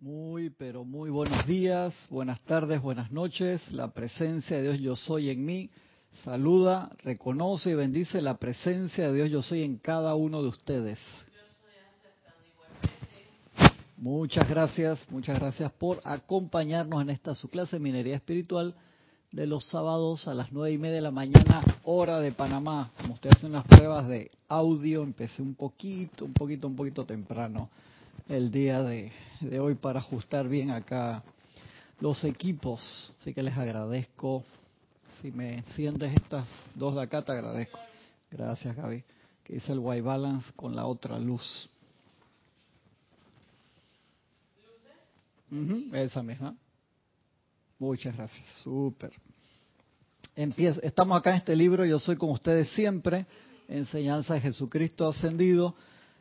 Muy, pero muy buenos días, buenas tardes, buenas noches. La presencia de Dios yo soy en mí. Saluda, reconoce y bendice la presencia de Dios yo soy en cada uno de ustedes. Muchas gracias, muchas gracias por acompañarnos en esta su clase de minería espiritual de los sábados a las nueve y media de la mañana, hora de Panamá. Como ustedes hacen unas pruebas de audio, empecé un poquito, un poquito, un poquito temprano el día de, hoy para ajustar bien acá los equipos. Así que les agradezco. Si me enciendes estas dos de acá, te agradezco. Gracias, Gaby. Que hice el white balance con la otra luz. Uh esa misma. Muchas gracias. Súper. Estamos acá en este libro, yo soy con ustedes siempre, Enseñanza de Jesucristo Ascendido.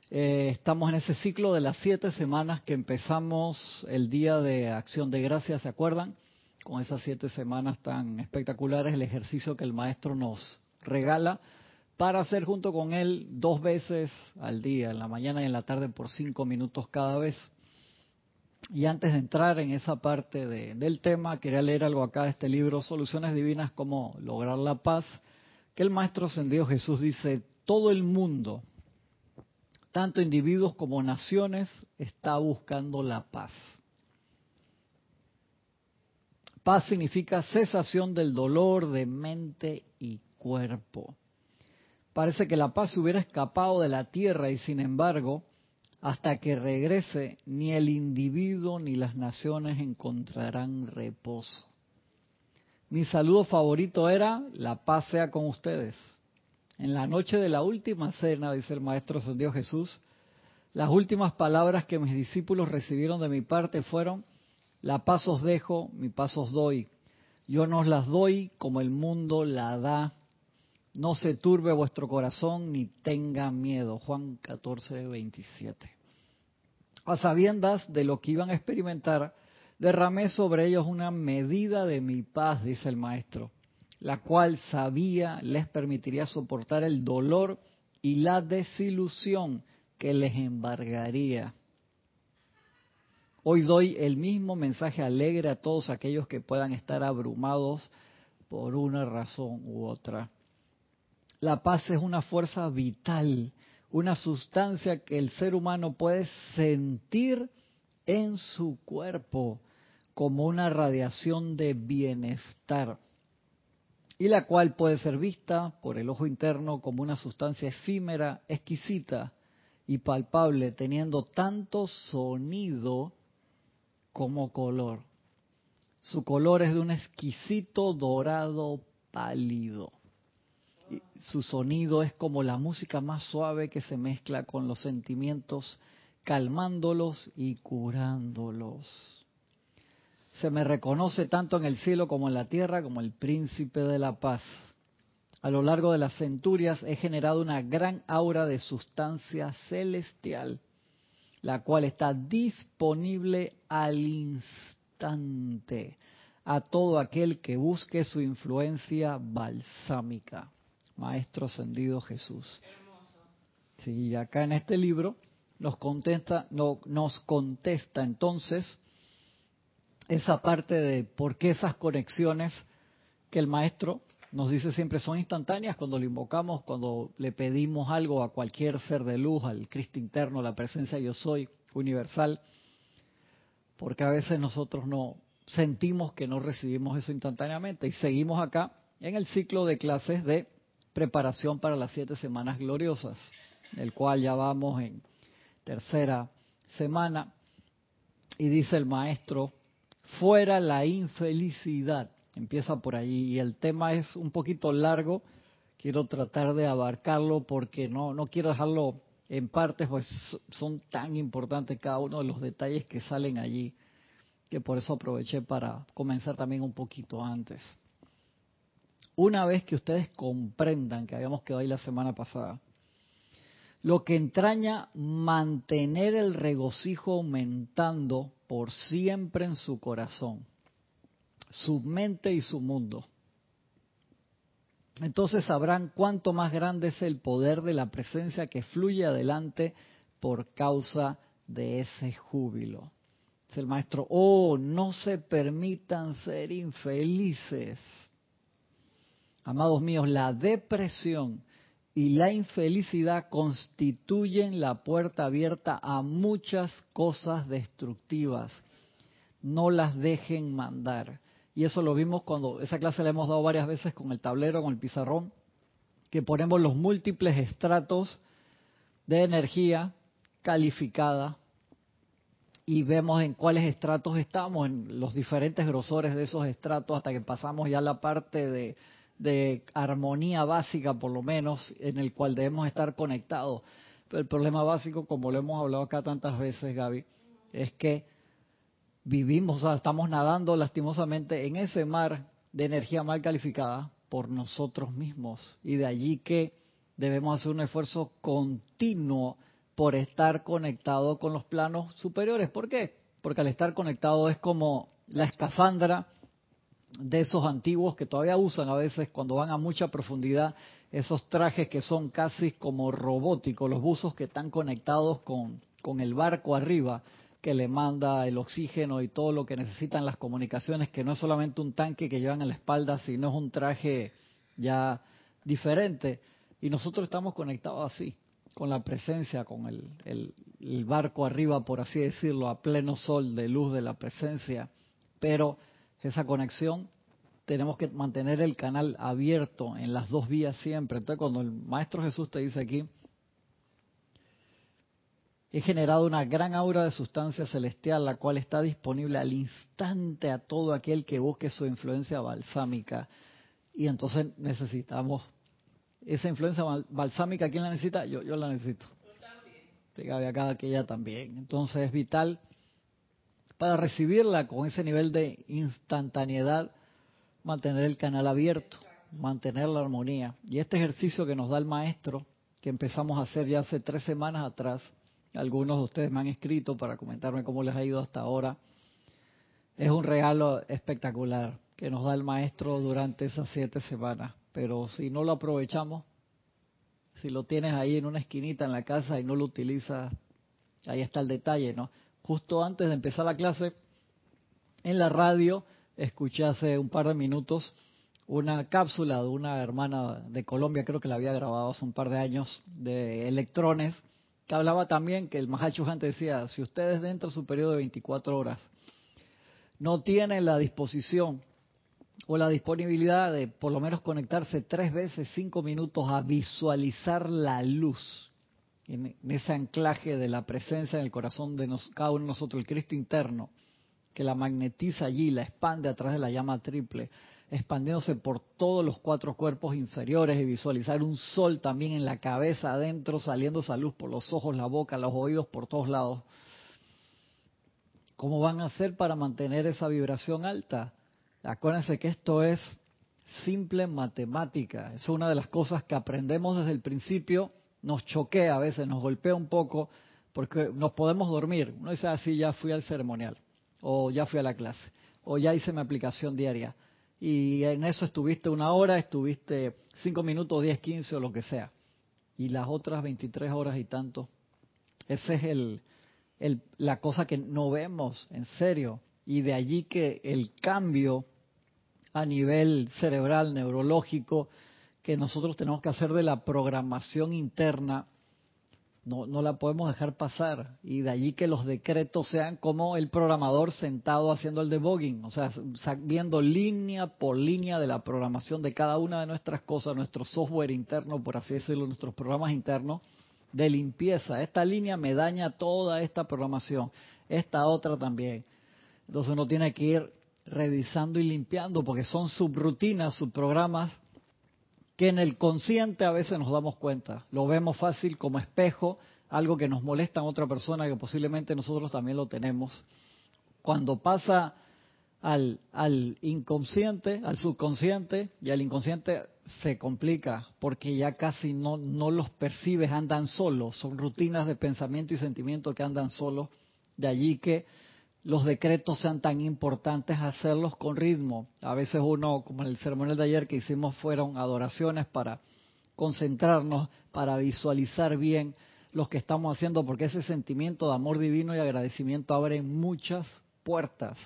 Eh, estamos en ese ciclo de las siete semanas que empezamos el día de Acción de Gracias, ¿se acuerdan? Con esas siete semanas tan espectaculares, el ejercicio que el maestro nos regala para hacer junto con él dos veces al día, en la mañana y en la tarde por cinco minutos cada vez. Y antes de entrar en esa parte de, del tema, quería leer algo acá de este libro, Soluciones Divinas, cómo lograr la paz, que el Maestro Ascendido Jesús dice, todo el mundo, tanto individuos como naciones, está buscando la paz. Paz significa cesación del dolor de mente y cuerpo. Parece que la paz se hubiera escapado de la tierra y sin embargo, hasta que regrese, ni el individuo ni las naciones encontrarán reposo. Mi saludo favorito era, la paz sea con ustedes. En la noche de la última cena, dice el Maestro Dios Jesús, las últimas palabras que mis discípulos recibieron de mi parte fueron, la paz os dejo, mi paz os doy. Yo no os las doy como el mundo la da. No se turbe vuestro corazón ni tenga miedo. Juan 14, 27. A sabiendas de lo que iban a experimentar, derramé sobre ellos una medida de mi paz, dice el Maestro la cual sabía les permitiría soportar el dolor y la desilusión que les embargaría. Hoy doy el mismo mensaje alegre a todos aquellos que puedan estar abrumados por una razón u otra. La paz es una fuerza vital, una sustancia que el ser humano puede sentir en su cuerpo como una radiación de bienestar y la cual puede ser vista por el ojo interno como una sustancia efímera, exquisita y palpable, teniendo tanto sonido como color. Su color es de un exquisito dorado pálido. Y su sonido es como la música más suave que se mezcla con los sentimientos, calmándolos y curándolos se me reconoce tanto en el cielo como en la tierra como el príncipe de la paz. A lo largo de las centurias he generado una gran aura de sustancia celestial, la cual está disponible al instante a todo aquel que busque su influencia balsámica. Maestro ascendido Jesús. Sí, acá en este libro nos contesta, no, nos contesta entonces esa parte de por qué esas conexiones que el maestro nos dice siempre son instantáneas cuando lo invocamos, cuando le pedimos algo a cualquier ser de luz, al Cristo interno, la presencia yo soy universal, porque a veces nosotros no sentimos que no recibimos eso instantáneamente y seguimos acá en el ciclo de clases de preparación para las siete semanas gloriosas, el cual ya vamos en tercera semana. Y dice el maestro fuera la infelicidad. Empieza por ahí y el tema es un poquito largo. Quiero tratar de abarcarlo porque no, no quiero dejarlo en partes, pues son tan importantes cada uno de los detalles que salen allí, que por eso aproveché para comenzar también un poquito antes. Una vez que ustedes comprendan, que habíamos quedado ahí la semana pasada, lo que entraña mantener el regocijo aumentando por siempre en su corazón, su mente y su mundo. Entonces sabrán cuánto más grande es el poder de la presencia que fluye adelante por causa de ese júbilo. Es el maestro, oh, no se permitan ser infelices. Amados míos, la depresión y la infelicidad constituyen la puerta abierta a muchas cosas destructivas. No las dejen mandar. Y eso lo vimos cuando esa clase la hemos dado varias veces con el tablero, con el pizarrón, que ponemos los múltiples estratos de energía calificada y vemos en cuáles estratos estamos, en los diferentes grosores de esos estratos, hasta que pasamos ya a la parte de de armonía básica, por lo menos, en el cual debemos estar conectados. Pero el problema básico, como lo hemos hablado acá tantas veces, Gaby, es que vivimos, o sea, estamos nadando lastimosamente en ese mar de energía mal calificada por nosotros mismos. Y de allí que debemos hacer un esfuerzo continuo por estar conectado con los planos superiores. ¿Por qué? Porque al estar conectado es como la escafandra de esos antiguos que todavía usan a veces cuando van a mucha profundidad esos trajes que son casi como robóticos, los buzos que están conectados con, con el barco arriba que le manda el oxígeno y todo lo que necesitan las comunicaciones, que no es solamente un tanque que llevan en la espalda, sino es un traje ya diferente. Y nosotros estamos conectados así, con la presencia, con el, el, el barco arriba, por así decirlo, a pleno sol de luz de la presencia. Pero esa conexión, tenemos que mantener el canal abierto en las dos vías siempre. Entonces, cuando el Maestro Jesús te dice aquí, he generado una gran aura de sustancia celestial, la cual está disponible al instante a todo aquel que busque su influencia balsámica. Y entonces necesitamos esa influencia balsámica. ¿Quién la necesita? Yo, yo la necesito. Yo también. acá que ella también. Entonces es vital para recibirla con ese nivel de instantaneidad, mantener el canal abierto, mantener la armonía. Y este ejercicio que nos da el maestro, que empezamos a hacer ya hace tres semanas atrás, algunos de ustedes me han escrito para comentarme cómo les ha ido hasta ahora, es un regalo espectacular que nos da el maestro durante esas siete semanas. Pero si no lo aprovechamos, si lo tienes ahí en una esquinita en la casa y no lo utilizas, ahí está el detalle, ¿no? Justo antes de empezar la clase, en la radio, escuché hace un par de minutos una cápsula de una hermana de Colombia, creo que la había grabado hace un par de años, de electrones, que hablaba también que el Mahacho antes decía, si ustedes dentro de su periodo de 24 horas no tienen la disposición o la disponibilidad de por lo menos conectarse tres veces, cinco minutos a visualizar la luz en, ese anclaje de la presencia en el corazón de cada uno de nosotros, el Cristo interno, que la magnetiza allí, la expande a través de la llama triple, expandiéndose por todos los cuatro cuerpos inferiores y visualizar un sol también en la cabeza adentro, saliendo esa luz por los ojos, la boca, los oídos, por todos lados. ¿Cómo van a hacer para mantener esa vibración alta? Acuérdense que esto es simple matemática. Es una de las cosas que aprendemos desde el principio nos choquea a veces, nos golpea un poco, porque nos podemos dormir. Uno dice así, ah, ya fui al ceremonial, o ya fui a la clase, o ya hice mi aplicación diaria. Y en eso estuviste una hora, estuviste cinco minutos, diez, quince o lo que sea. Y las otras veintitrés horas y tanto. Esa es el, la cosa que no vemos, en serio. Y de allí que el cambio a nivel cerebral, neurológico, que nosotros tenemos que hacer de la programación interna, no, la podemos dejar pasar. Y de allí que los decretos sean como el programador sentado haciendo el debugging, o sea, viendo línea por línea de la programación de cada una de nuestras cosas, nuestro software interno, por así decirlo, nuestros programas internos de limpieza. Esta línea me daña toda esta programación, esta otra también. Entonces uno tiene que ir revisando y limpiando porque son subrutinas, subprogramas que en el consciente a veces nos damos cuenta. Lo vemos fácil como espejo, algo que nos molesta a otra persona que posiblemente nosotros también lo tenemos. Cuando pasa al, inconsciente, al subconsciente y al inconsciente se complica porque ya casi no, no los percibes, andan solos, son rutinas de pensamiento y sentimiento que andan solos. De allí que los decretos sean tan importantes hacerlos con ritmo. A veces uno, como en el ceremonial de ayer que hicimos, fueron adoraciones para concentrarnos, para visualizar bien los que estamos haciendo, porque ese sentimiento de amor divino y agradecimiento abre muchas puertas.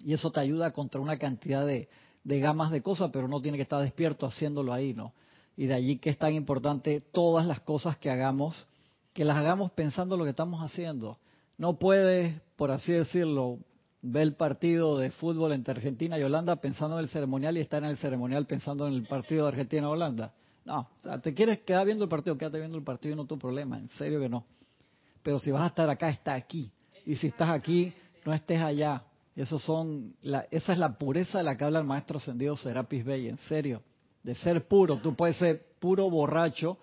Y eso te ayuda contra una cantidad de, de gamas de cosas, pero no tiene que estar despierto haciéndolo ahí, ¿no? Y de allí que es tan importante todas las cosas que hagamos, que las hagamos pensando lo que estamos haciendo. No puedes, por así decirlo, ver el partido de fútbol entre Argentina y Holanda pensando en el ceremonial y estar en el ceremonial pensando en el partido de Argentina-Holanda. No, o sea, te quieres quedar viendo el partido, quédate viendo el partido no tu problema, en serio que no. Pero si vas a estar acá, está aquí. Y si estás aquí, no estés allá. Eso son, la, esa es la pureza de la que habla el maestro ascendido Serapis Bey, en serio. De ser puro, tú puedes ser puro borracho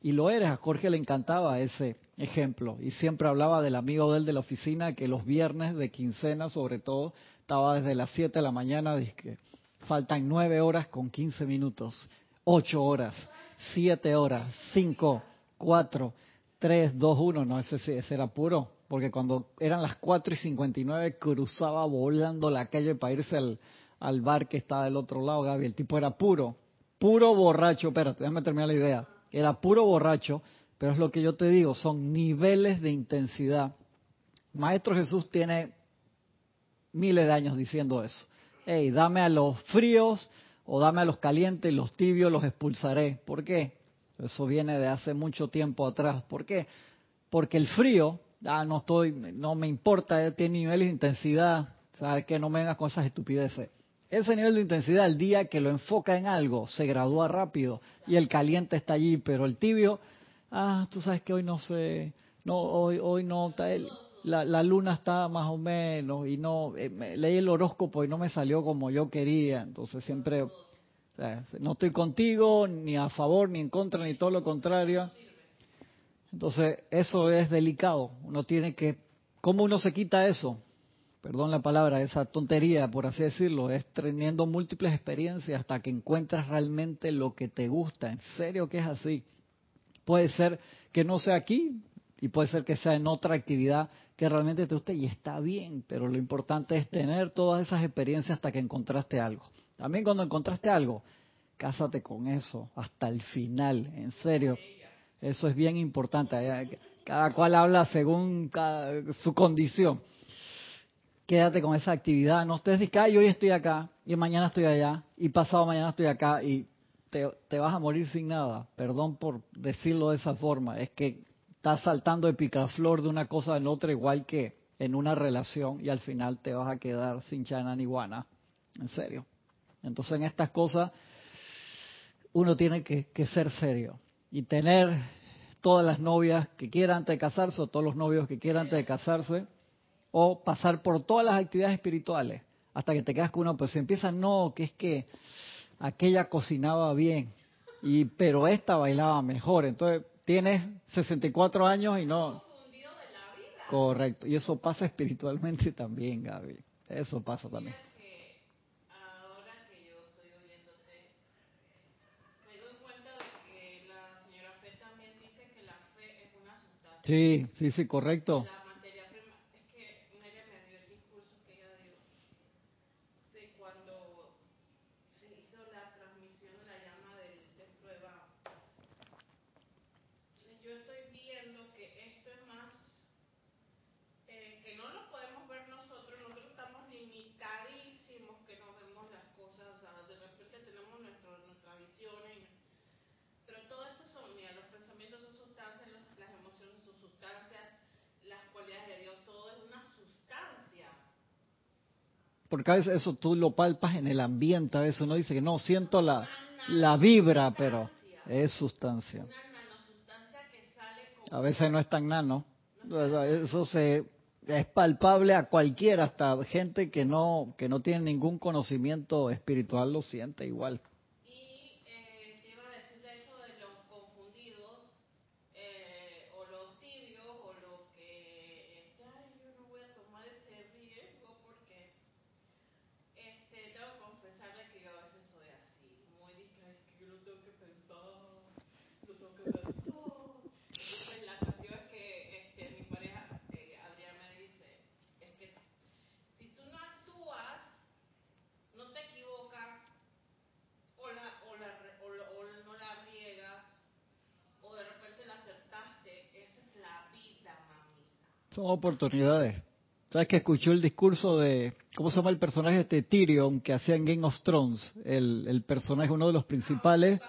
y lo eres. A Jorge le encantaba ese ejemplo y siempre hablaba del amigo de él de la oficina que los viernes de quincena, sobre todo, estaba desde las 7 de la mañana, dice faltan 9 horas con 15 minutos ocho horas, siete horas, cinco, cuatro, tres, dos, uno. No, ese, ese era puro, porque cuando eran las cuatro y cincuenta y nueve cruzaba volando la calle para irse al, al bar que estaba del otro lado, Gaby. El tipo era puro, puro borracho. Espérate, déjame terminar la idea. Era puro borracho, pero es lo que yo te digo, son niveles de intensidad. Maestro Jesús tiene miles de años diciendo eso. Hey, dame a los fríos, o dame a los calientes los tibios los expulsaré. ¿Por qué? Eso viene de hace mucho tiempo atrás. ¿Por qué? Porque el frío, ah, no estoy, no me importa, tiene niveles de intensidad, sabes que no me vengas con esas estupideces. Ese nivel de intensidad, el día que lo enfoca en algo, se gradúa rápido y el caliente está allí, pero el tibio, ah, tú sabes que hoy no sé, no, hoy, hoy no, la, la, luna está más o menos y no eh, leí el horóscopo y no me salió como yo quería entonces siempre no estoy contigo ni a favor ni en contra ni todo lo contrario. Entonces eso es delicado uno tiene que cómo uno se quita eso perdón la palabra esa tontería por así decirlo es teniendo múltiples experiencias hasta que encuentras realmente lo que te gusta en serio que es así puede ser que no sea aquí y puede ser que sea en otra actividad que realmente te guste y está bien, pero lo importante es tener todas esas experiencias hasta que encontraste algo. También cuando encontraste algo, cásate con eso hasta el final, en serio. Eso es bien importante. Cada cual habla según su condición. Quédate con esa actividad. No estés diciendo, hoy estoy acá y mañana estoy allá y pasado mañana estoy acá y te, vas a morir sin nada. Perdón por decirlo de esa forma. Es que estás saltando de picaflor de una cosa en otra igual que en una relación y al final te vas a quedar sin chana ni guana. En serio. Entonces en estas cosas uno tiene que, ser serio y tener todas las novias que quieran antes de casarse o todos los novios que quieran antes de casarse o pasar por todas las actividades espirituales hasta que te quedas con uno, pues si empieza no, que es que aquella cocinaba bien y pero esta bailaba mejor, entonces tienes 64 años y no... Correcto, y eso pasa espiritualmente también, Gaby. Eso pasa también. Sí, sí, sí, correcto. Porque a veces eso tú lo palpas en el ambiente, a veces uno dice que no, siento la, la vibra, pero es sustancia. A veces no es tan nano. Eso se es palpable a cualquiera, hasta gente que no que no tiene ningún conocimiento espiritual lo siente igual. Oportunidades. ¿Sabes que escuchó el discurso de, ¿cómo se llama el personaje este Tyrion que hacía en Game of Thrones? El, el personaje, uno de los principales,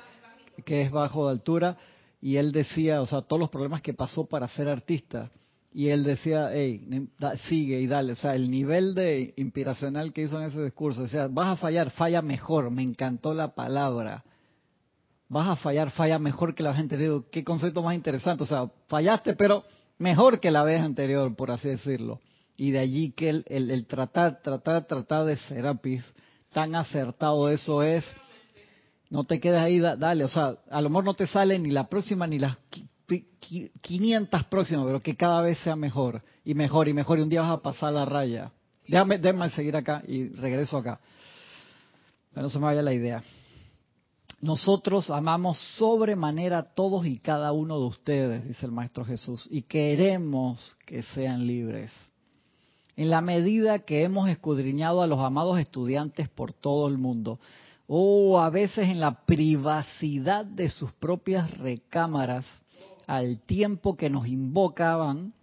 que es bajo de altura, y él decía, o sea, todos los problemas que pasó para ser artista. Y él decía, hey, sigue y dale. O sea, el nivel de inspiracional que hizo en ese discurso, o sea, vas a fallar, falla mejor. Me encantó la palabra. Vas a fallar, falla mejor que la vez anterior. Qué concepto más interesante. O sea, fallaste, pero mejor que la vez anterior, por así decirlo. Y de allí que el, el, tratar, tratar, tratar de Serapis, tan acertado eso es, no te quedes ahí, dale, o sea, a lo mejor no te sale ni la próxima ni las 500 próximas, pero que cada vez sea mejor y mejor y mejor y un día vas a pasar la raya. Déjame, déjame seguir acá y regreso acá. Pero no se me vaya la idea. Nosotros amamos sobremanera a todos y cada uno de ustedes, dice el Maestro Jesús, y queremos que sean libres en la medida que hemos escudriñado a los amados estudiantes por todo el mundo, o a veces en la privacidad de sus propias recámaras, al tiempo que nos invocaban,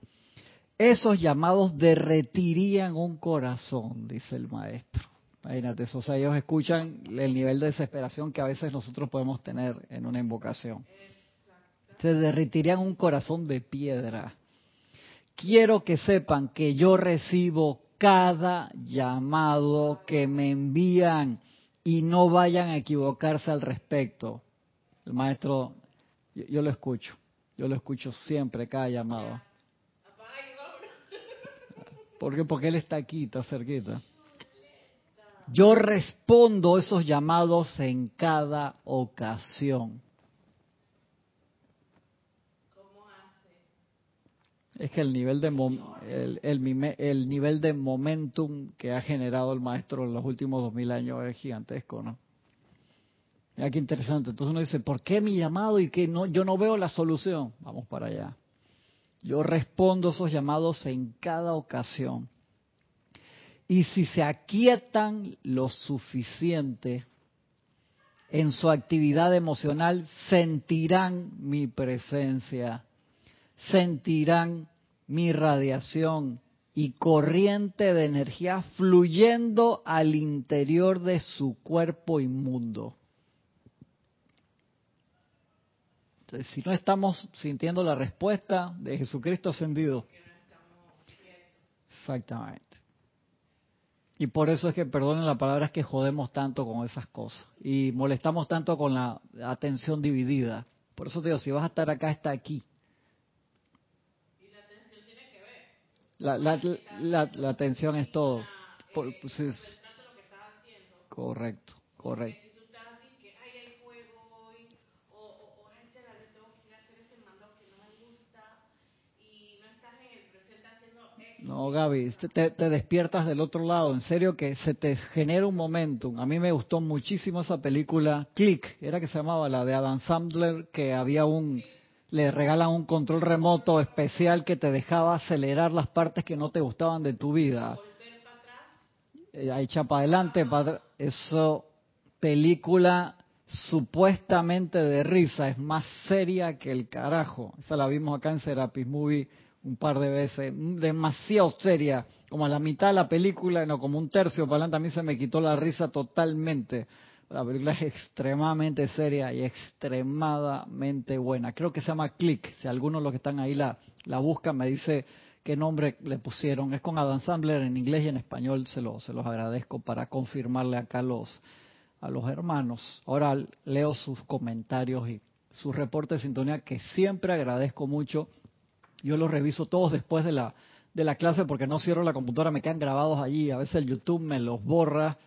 esos llamados derretirían un corazón, dice el maestro. Imagínate o sea, ellos escuchan el nivel de desesperación que a veces nosotros podemos tener en una invocación. Se derretirían un corazón de piedra quiero que sepan que yo recibo cada llamado que me envían y no vayan a equivocarse al respecto. El maestro, yo, lo escucho, yo lo escucho siempre, cada llamado. ¿Por qué? Porque él está aquí, está cerquita. Yo respondo esos llamados en cada ocasión. Es que el nivel de el, el, nivel de momentum que ha generado el maestro en los últimos dos mil años es gigantesco, ¿no? Mira qué interesante. Entonces uno dice, ¿por qué mi llamado y que no, yo no veo la solución? Vamos para allá. Yo respondo esos llamados en cada ocasión. Y si se aquietan lo suficiente en su actividad emocional, sentirán mi presencia sentirán mi radiación y corriente de energía fluyendo al interior de su cuerpo inmundo. Entonces, si no estamos sintiendo la respuesta de Jesucristo ascendido. Exactamente. Y por eso es que, perdonen la palabra, es que jodemos tanto con esas cosas y molestamos tanto con la atención dividida. Por eso te digo, si vas a estar acá, está aquí. La, la, la, la atención es todo. Por, pues es, correcto, correcto. No, Gaby, te, te, despiertas del otro lado. En serio que se te genera un momentum. A mí me gustó muchísimo esa película, Click, era que se llamaba la de Adam Sandler, que había un le regalan un control remoto especial que te dejaba acelerar las partes que no te gustaban de tu vida. Ahí echa para adelante, para eso película supuestamente de risa, es más seria que el carajo. Esa la vimos acá en Serapis Movie un par de veces, demasiado seria, como a la mitad de la película, no como un tercio para adelante, a mí se me quitó la risa totalmente. La película es extremadamente seria y extremadamente buena. Creo que se llama Click. Si algunos de los que están ahí la, la buscan, me dice qué nombre le pusieron. Es con Adam Sandler en inglés y en español. Se, lo, se los agradezco para confirmarle acá a los, a los hermanos. Ahora leo sus comentarios y sus reportes de sintonía que siempre agradezco mucho. Yo los reviso todos después de la, de la clase porque no cierro la computadora, me quedan grabados allí. A veces el YouTube me los borra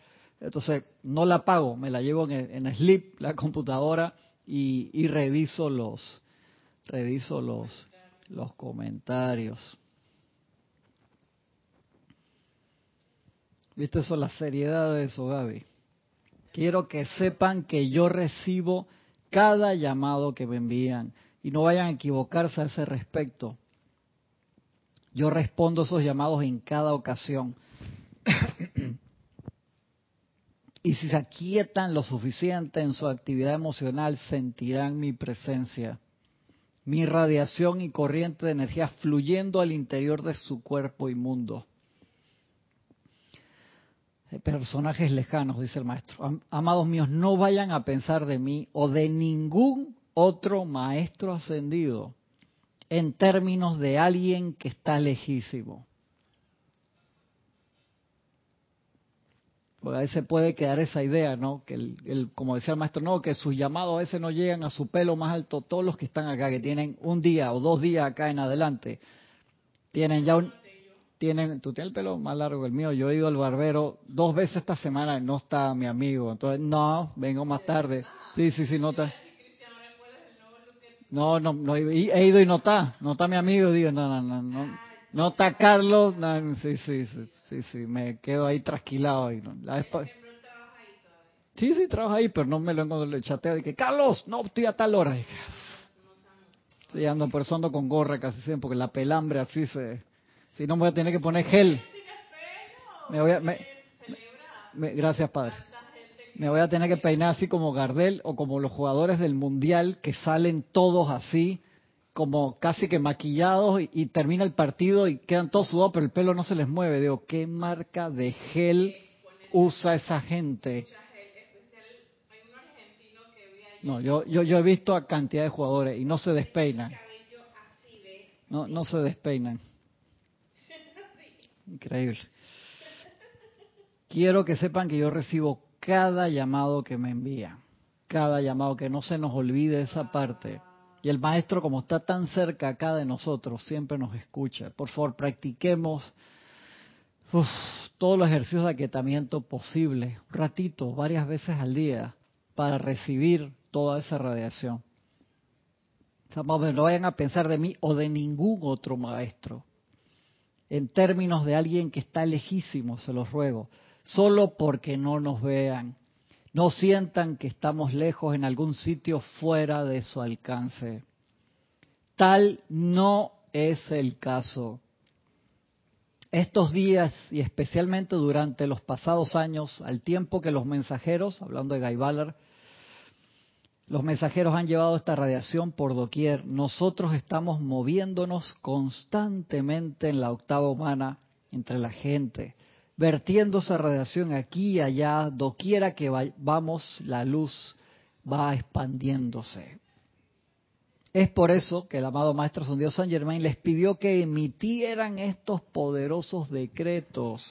entonces, no la pago, me la llevo en, en sleep, la computadora, y, reviso los, reviso los, los comentarios. ¿Viste eso, la seriedad de eso, Gaby? Quiero que sepan que yo recibo cada llamado que me envían y no vayan a equivocarse a ese respecto. Yo respondo esos llamados en cada ocasión. Y si se aquietan lo suficiente en su actividad emocional, sentirán mi presencia. mi radiación y corriente de energía fluyendo al interior de su cuerpo inmundo. Eh, personajes lejanos, dice el maestro. Amados míos, no vayan a pensar de mí o de ningún otro maestro ascendido en términos de alguien que está lejísimo. Porque a veces puede quedar esa idea, ¿no? Que el, como decía el maestro, no, que sus llamados a veces no llegan a su pelo más alto. Todos los que están acá, que tienen un día o dos días acá en adelante, tienen ya un, tienen, tú tienes el pelo más largo que el mío. Yo he ido al barbero dos veces esta semana y no está mi amigo. Entonces, no, vengo más tarde. Sí, sí, sí, no está. No, no, no, he ido y no está. No está mi amigo. Digo, no, no, no, no. No está Carlos. Sí, sí, sí, sí, sí, me quedo ahí trasquilado. Y no, la Sí, sí, trabaja ahí, pero no me lo encuentro el chateo. Dije, Carlos, no, estoy a tal hora. Estoy ando persona con gorra casi siempre, porque la pelambre así se si no, me voy a tener que poner gel. Me voy a, gracias, Padre. Me voy a tener que peinar así como Gardel o como los jugadores del Mundial que salen todos así, como casi que maquillados y, termina el partido y quedan todos sudados, pero el pelo no se les mueve. Digo, ¿qué marca de gel usa esa gente? No, yo, yo, yo he visto a cantidad de jugadores y no se despeinan. No, no se despeinan. Increíble. Quiero que sepan que yo recibo cada llamado que me envía, cada llamado, que no se nos olvide esa parte. Y el maestro, como está tan cerca acá de nosotros, siempre nos escucha. Por favor, practiquemos todos los ejercicios de aquietamiento posibles, un ratito, varias veces al día, para recibir toda esa radiación. No vayan a pensar de mí o de ningún otro maestro en términos de alguien que está lejísimo, se los ruego, solo porque no nos vean. No sientan que estamos lejos en algún sitio fuera de su alcance. Tal no es el caso. Estos días y especialmente durante los pasados años, al tiempo que los mensajeros, hablando de Guy los mensajeros han llevado esta radiación por doquier. Nosotros estamos moviéndonos constantemente en la octava humana entre la gente, vertiendo esa radiación aquí y allá, doquiera que vamos, la luz va expandiéndose. Es por eso que el amado Maestro Dios San Germain les pidió que emitieran estos poderosos decretos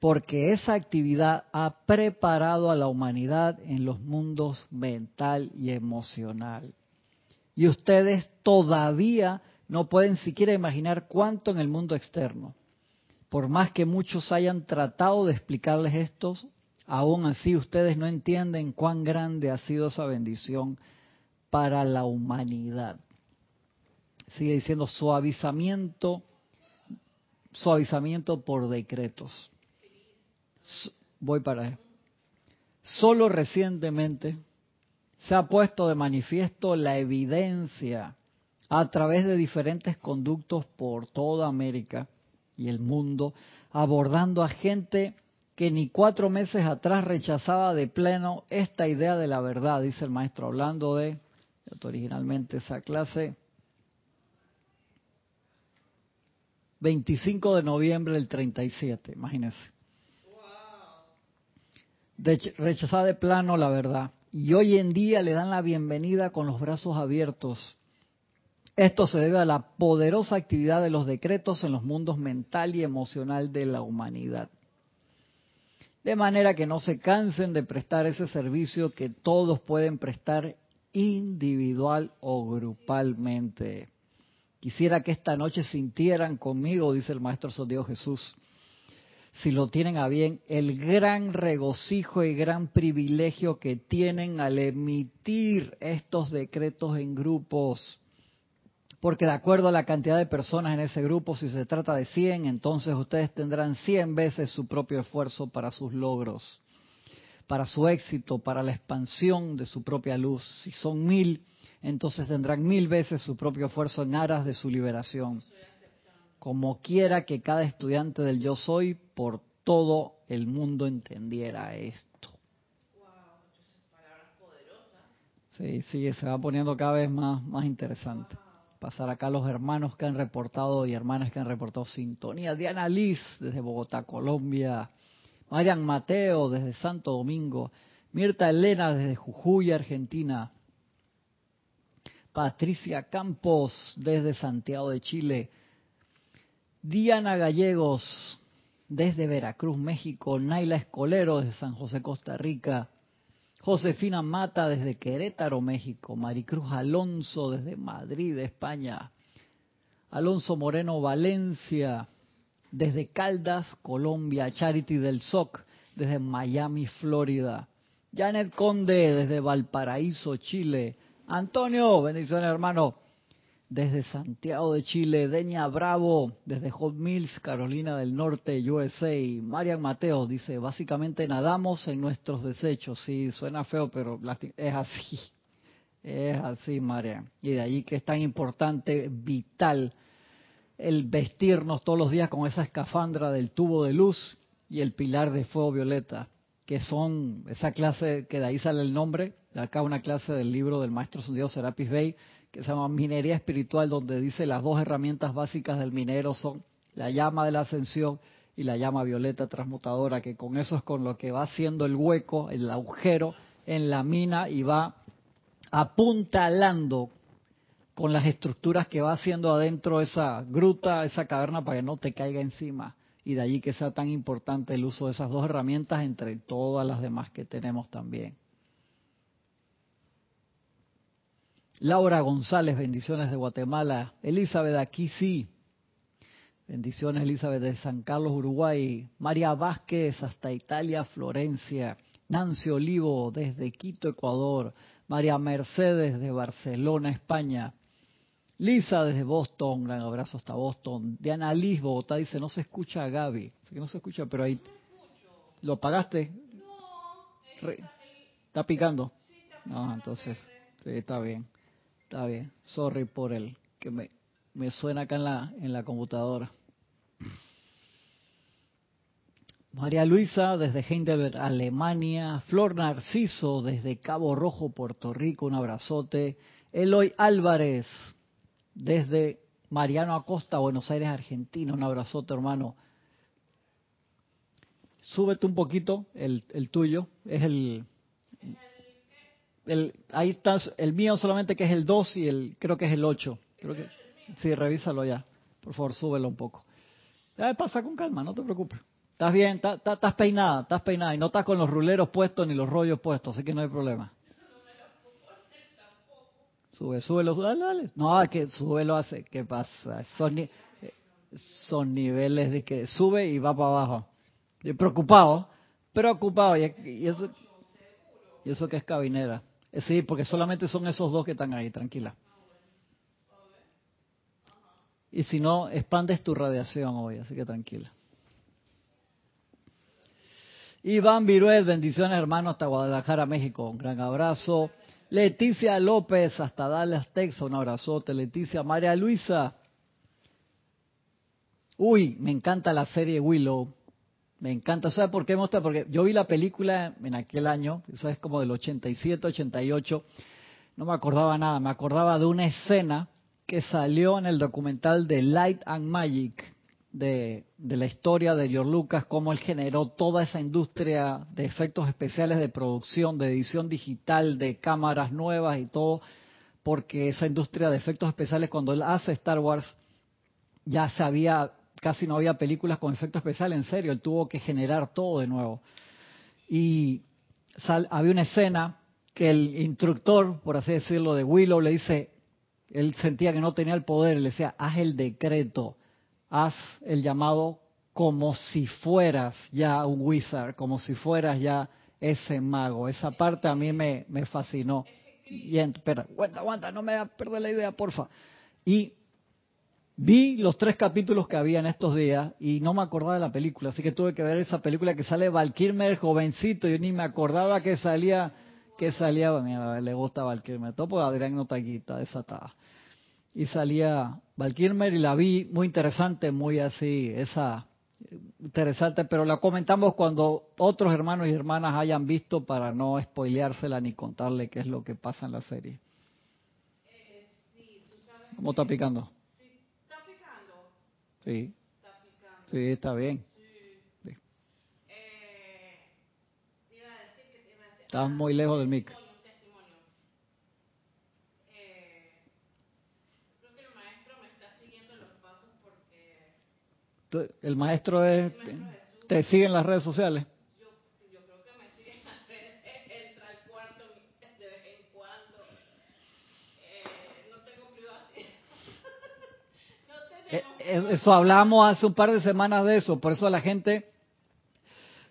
porque esa actividad ha preparado a la humanidad en los mundos mental y emocional. Y ustedes todavía no pueden siquiera imaginar cuánto en el mundo externo. Por más que muchos hayan tratado de explicarles esto, aún así ustedes no entienden cuán grande ha sido esa bendición para la humanidad. Sigue diciendo suavizamiento, suavizamiento por decretos voy para él. Solo recientemente se ha puesto de manifiesto la evidencia a través de diferentes conductos por toda América y el mundo, abordando a gente que ni cuatro meses atrás rechazaba de pleno esta idea de la verdad, dice el maestro, hablando de originalmente esa clase. 25 de noviembre del 37, imagínense rechazada de plano la verdad. Y hoy en día le dan la bienvenida con los brazos abiertos. Esto se debe a la poderosa actividad de los decretos en los mundos mental y emocional de la humanidad. De manera que no se cansen de prestar ese servicio que todos pueden prestar individual o grupalmente. Quisiera que esta noche sintieran conmigo, dice el Maestro Dios Jesús, si lo tienen a bien, el gran regocijo y gran privilegio que tienen al emitir estos decretos en grupos. Porque de acuerdo a la cantidad de personas en ese grupo, si se trata de 100, entonces ustedes tendrán 100 veces su propio esfuerzo para sus logros, para su éxito, para la expansión de su propia luz. Si son mil, entonces tendrán mil veces su propio esfuerzo en aras de su liberación como quiera que cada estudiante del yo soy por todo el mundo entendiera esto. Sí, sí, se va poniendo cada vez más, más interesante. Pasar acá los hermanos que han reportado y hermanas que han reportado sintonía. Diana Liz desde Bogotá, Colombia. Marian Mateo desde Santo Domingo. Mirta Elena desde Jujuy, Argentina. Patricia Campos desde Santiago de Chile. Diana Gallegos desde Veracruz, México. Naila Escolero desde San José, Costa Rica. Josefina Mata desde Querétaro, México. Maricruz Alonso desde Madrid, España. Alonso Moreno Valencia desde Caldas, Colombia. Charity del SOC desde Miami, Florida. Janet Conde desde Valparaíso, Chile. Antonio, bendiciones hermano, desde Santiago de Chile. Deña Bravo desde Hot Mills, Carolina del Norte, USA. Marian Mateo dice, básicamente nadamos en nuestros desechos. Sí, suena feo, pero es así. Es así, Marian. Y de ahí que es tan importante, vital, el vestirnos todos los días con esa escafandra del tubo de luz y el pilar de fuego violeta que son esa clase que de ahí sale el nombre, de acá una clase del libro del maestro Dios Serapis Bey, que se llama Minería Espiritual, donde dice las dos herramientas básicas del minero son la llama de la ascensión y la llama violeta transmutadora, que con eso es con lo que va haciendo el hueco, el agujero en la mina y va apuntalando con las estructuras que va haciendo adentro esa gruta, esa caverna, para que no te caiga encima y de allí que sea tan importante el uso de esas dos herramientas entre todas las demás que tenemos también. Laura González, bendiciones de Guatemala. Elizabeth, aquí sí. Bendiciones, Elizabeth, de San Carlos, Uruguay. María Vázquez, hasta Italia, Florencia. Nancy Olivo, desde Quito, Ecuador. María Mercedes, de Barcelona, España. Lisa desde Boston, gran abrazo hasta Boston. Diana Liz, Bogotá, dice, no se escucha a Gaby. Sé que no se escucha, pero ahí... ¿Lo pagaste? No. ¿Está picando? No, entonces, sí, está bien. Está bien. Sorry por el que me, me suena acá en la, en la computadora. María Luisa desde Heidelberg, Alemania. Flor Narciso desde Cabo Rojo, Puerto Rico, un abrazote. Eloy Álvarez desde Mariano Acosta, Buenos Aires, Argentina. Un abrazote, hermano. Súbete un poquito el, el tuyo. Es el, el, ahí está el mío solamente que es el 2 y el creo que es el 8. Creo sí, revísalo ya. Por favor, súbelo un poco. Ya pasa con calma, no te preocupes. Estás bien, estás peinada, estás peinada y no estás con los ruleros puestos ni los rollos puestos, así que no hay problema. Sube, súbelo, dale, dale. No, que súbelo hace, ¿qué pasa? Son, niveles de que sube y va para abajo. Preocupado, preocupado. Y, eso, y eso que es cabinera. Sí, porque solamente son esos dos que están ahí, tranquila. Y si no, expandes tu radiación hoy, así que tranquila. Iván Viruel, bendiciones hermano hasta Guadalajara, México. Un gran abrazo. Leticia López, hasta Dallas, Texas, un abrazote. Leticia María Luisa. Uy, me encanta la serie Willow. Me encanta. ¿Sabes por qué me gusta? Porque yo vi la película en aquel año, eso es como del 87, 88. No me acordaba nada. Me acordaba de una escena que salió en el documental de Light and Magic de, la historia de George Lucas, cómo él generó toda esa industria de efectos especiales de producción, de edición digital, de cámaras nuevas y todo, porque esa industria de efectos especiales, cuando él hace Star Wars, ya se había, casi no había películas con efectos especiales, en serio, él tuvo que generar todo de nuevo. Y había una escena que el instructor, por así decirlo, de Willow le dice, él sentía que no tenía el poder, le decía, haz el decreto haz el llamado como si fueras ya un wizard, como si fueras ya ese mago. Esa parte a mí me, fascinó. Y espera, aguanta, aguanta, no me a perder la idea, porfa. Y vi los tres capítulos que había en estos días y no me acordaba de la película, así que tuve que ver esa película que sale Val Kilmer jovencito, yo ni me acordaba que salía, que salía, mira, le gusta Val Kilmer, todo por Adrián no está desatada y salía Val y la vi muy interesante, muy así, esa interesante, pero la comentamos cuando otros hermanos y hermanas hayan visto para no spoileársela ni contarle qué es lo que pasa en la serie. ¿Cómo está picando? Sí, está picando. Sí, Está picando. sí, bien. Sí. Eh, te iba a decir que te iba a decir. Estás muy lejos del mic. Eh, el maestro es, Jesús, te sigue en las redes sociales. yo, yo creo que me sigue en las redes, él entra al cuarto de vez en cuando. Eh, no tengo privacidad. no Eh, tenemos es- Eso hablamos hace un par de semanas de eso, por eso a la gente,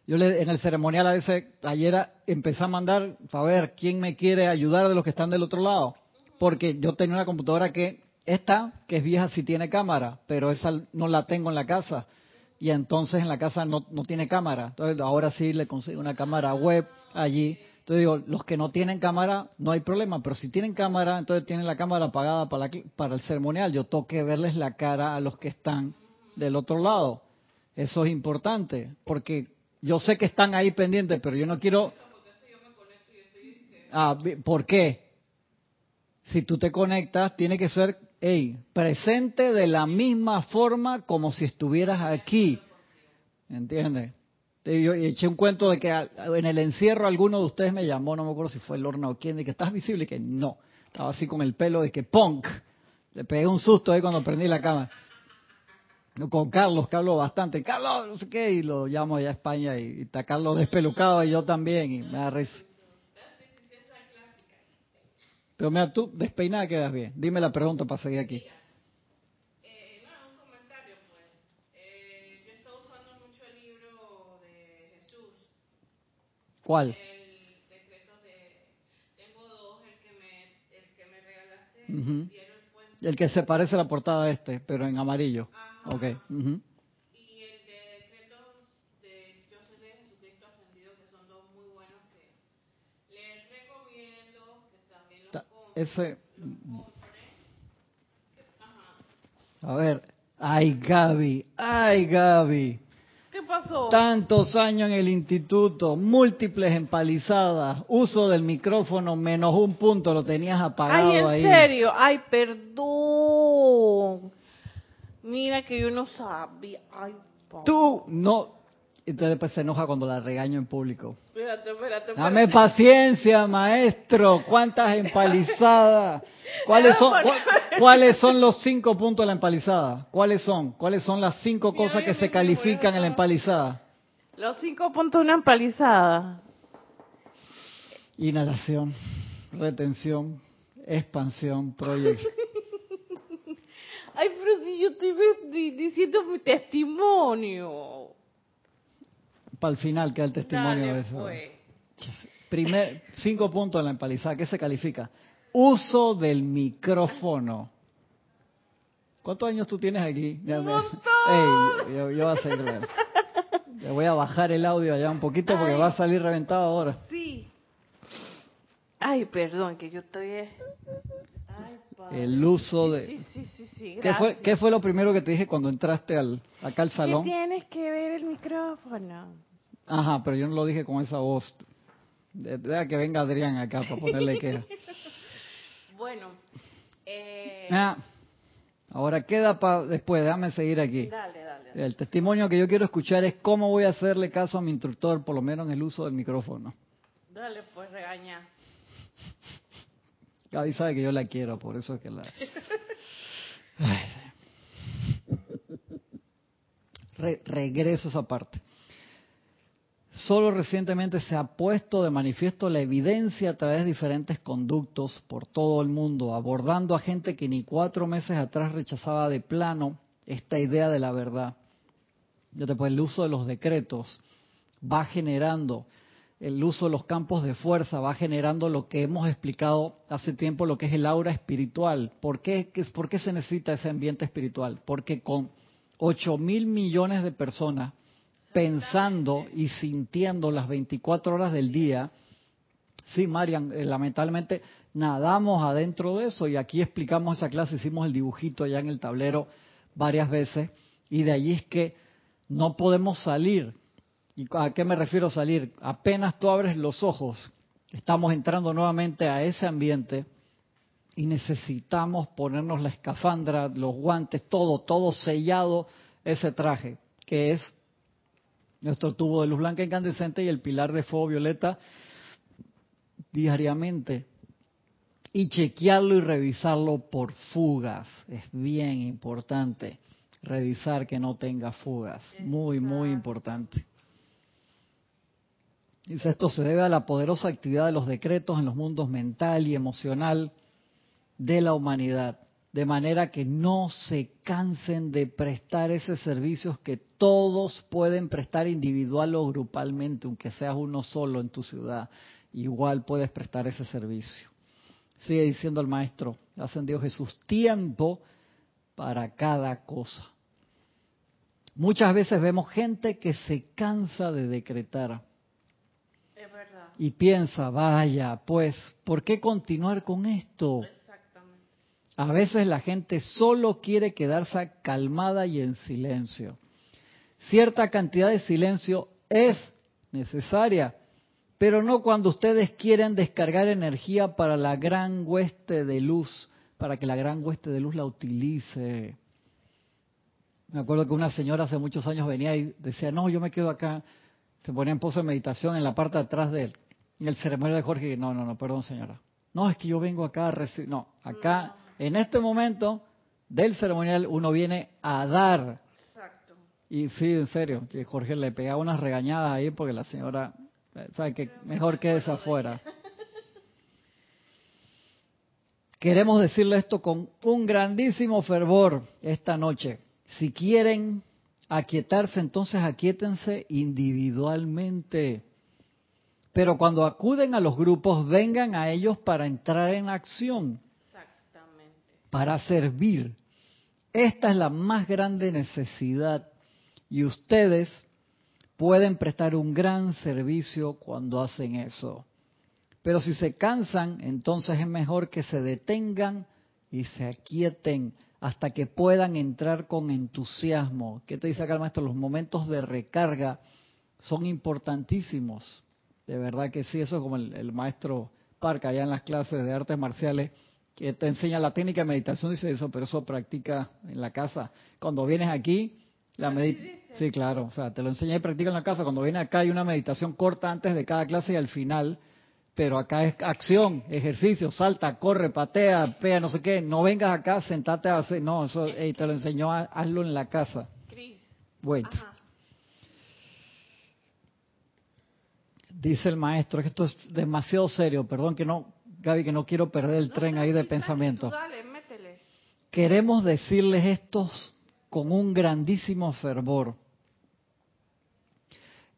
yo le, en el ceremonial a veces, ayer empecé a mandar, a ver, ¿quién me quiere ayudar de los que están del otro lado? Porque yo tenía una computadora que, esta, que es vieja, sí tiene cámara, pero esa no la tengo en la casa. Y entonces en la casa no, no tiene cámara. Entonces ahora sí le consigo una cámara web allí. Entonces digo, los que no tienen cámara, no hay problema, pero si tienen cámara, entonces tienen la cámara apagada para, la para el ceremonial. Yo toque verles la cara a los que están del otro lado. Eso es importante, porque yo sé que están ahí pendientes, pero yo no quiero... Ah, ¿Por qué? Si tú te conectas, tiene que ser, hey, presente de la misma forma como si estuvieras aquí. ¿Entiendes? Yo eché un cuento de que en el encierro alguno de ustedes me llamó, no me acuerdo si fue Lorna o quién, de que estás visible y que no. Estaba así con el pelo de que punk. Le pegué un susto ahí cuando prendí la cámara. Con Carlos, que hablo bastante. Carlos, no sé qué, y lo llamo allá a España y, y está Carlos despelucado y yo también, y me da risa. Pero mira, tú despeinada quedas bien. Dime la pregunta para seguir aquí. Eh, no, un comentario, pues. Eh, yo estoy usando mucho el libro de Jesús, ¿Cuál? el decreto de... Tengo dos, el que me, el que me regalaste, Ujú. Diario El Puente, El que se parece a la portada de este, pero en amarillo. Ajá. Ok. ujú. y el de decretos de Yo soy de Jesucristo Ascendido, que son dos muy buenos que les recomiendo, que también los compren. Ese, compren. Ajá. a ver. Ay, Gaby. Ay, Gaby. ¿Qué pasó? Tantos años en el instituto, múltiples empalizadas, uso del micrófono menos un punto, lo tenías apagado Ay, en ahí. serio, ay, perdón. Mira que yo no sabía. Ay, Tú no. Entonces después se enoja cuando la regaño en público. Espérate, espérate, espérate. Dame paciencia, maestro. ¿Cuántas empalizadas? ¿Cuáles son, cua- ¿Cuáles son los cinco puntos de la empalizada? ¿Cuáles son? ¿Cuáles son las cinco Mira, cosas que se califican en la empalizada? Los cinco puntos de una empalizada. Inhalación, retención, expansión, proyección. Ay, pero si yo estoy di- diciendo mi testimonio. Para el final queda el testimonio Dale, de eso. pues. Primer, cinco puntos en la empalizada. ¿Qué se califica? Uso del micrófono. ¿Cuántos años tú tienes aquí? Ya me- montón. Ey, yo, yo voy a. Le voy a bajar el audio allá un poquito porque Ay. va a salir reventado ahora. Sí. Ay, perdón, que yo estoy... eh. Ay, padre. El uso de... sí, sí, sí, sí, ¿Qué fue. ¿Qué fue lo primero que te dije cuando entraste al, acá al ¿Qué salón? tienes que ver el micrófono? Ajá, pero yo no lo dije con esa voz. De- Deja que venga Adrián acá para ponerle queja. Bueno, eh, Ah, ahora queda para después, déjame seguir aquí. dale, dale. dale. El testimonio que yo quiero escuchar es cómo voy a hacerle caso a mi instructor, por lo menos en el uso del micrófono. Dale, pues regaña. Gaby sabe que yo la quiero, por eso es que la... Ay, sí. Re- regreso a esa parte. Solo recientemente se ha puesto de manifiesto la evidencia a través de diferentes conductos por todo el mundo, abordando a gente que ni cuatro meses atrás rechazaba de plano esta idea de la verdad. Pues, el uso de los decretos va generando, el uso de los campos de fuerza va generando lo que hemos explicado hace tiempo, lo que es el aura espiritual. ¿Por ¿Qué- por qué se necesita ese ambiente espiritual? Porque con 8 mil millones de personas pensando y sintiendo las 24 horas del día, sí, Marian, eh, lamentablemente nadamos adentro de eso y aquí explicamos esa clase, hicimos el dibujito allá en el tablero varias veces y de allí es que no podemos salir. ¿Y a qué me refiero salir? Apenas tú abres los ojos, estamos entrando nuevamente a ese ambiente y necesitamos ponernos la escafandra, los guantes, todo, todo sellado, ese traje, que es nuestro tubo de luz blanca incandescente y el pilar de fuego violeta diariamente. Y chequearlo y revisarlo por fugas. Es bien importante revisar que no tenga fugas. Muy, muy importante. Dice, esto se debe a la poderosa actividad de los decretos en los mundos mental y emocional de la humanidad, de manera que no se cansen de prestar ese servicio que todos pueden prestar individual o grupalmente, aunque seas uno solo en tu ciudad, igual puedes prestar ese servicio. Sigue diciendo el maestro, ascendió Jesús, tiempo para cada cosa. Muchas veces vemos gente que se cansa de decretar. Es verdad. Y piensa, vaya, pues, ¿por qué continuar con esto? A veces la gente solo quiere quedarse calmada y en silencio. Cierta cantidad de silencio es necesaria, pero no cuando ustedes quieren descargar energía para la gran hueste de luz, para que la gran hueste de luz la utilice. Me acuerdo que una señora hace muchos años venía y decía, no, yo me quedo acá. Se ponía en pose de meditación en la parte de atrás de él. El ceremonial de Jorge, no, no, no, perdón señora. No, es que yo vengo acá a recibir. No, acá, en este momento del ceremonial, uno viene a dar. Exacto. Y sí, en serio, que Jorge le pegaba unas regañadas ahí porque la señora, eh, sabe que mejor quédese afuera. Queremos decirle esto con un grandísimo fervor esta noche. Si quieren aquietarse, entonces aquietense individualmente. Pero cuando acuden a los grupos, vengan a ellos para entrar en acción. Para servir. Esta es la más grande necesidad y ustedes pueden prestar un gran servicio cuando hacen eso. Pero si se cansan, entonces es mejor que se detengan y se aquieten hasta que puedan entrar con entusiasmo. ¿Qué te dice acá el maestro? Los momentos de recarga son importantísimos. De verdad que sí, eso es como el, el maestro Parca allá en las clases de artes marciales, que te enseña la técnica de meditación, dice eso, pero eso practica en la casa. Cuando vienes aquí, la meditación... Sí, claro, o sea, te lo enseña y practica en la casa. Cuando vienes acá hay una meditación corta antes de cada clase y al final pero acá es acción, ejercicio, salta, corre, patea, pega, no sé qué. No vengas acá, sentate a hacer. No, eso ey, te lo enseñó, hazlo en la casa. Wait. Ajá. Dice el maestro, que esto es demasiado serio. Perdón que no, Gaby, que no quiero perder el No, tren ahí de pensamiento. tú Dale, métele. Queremos decirles esto con un grandísimo fervor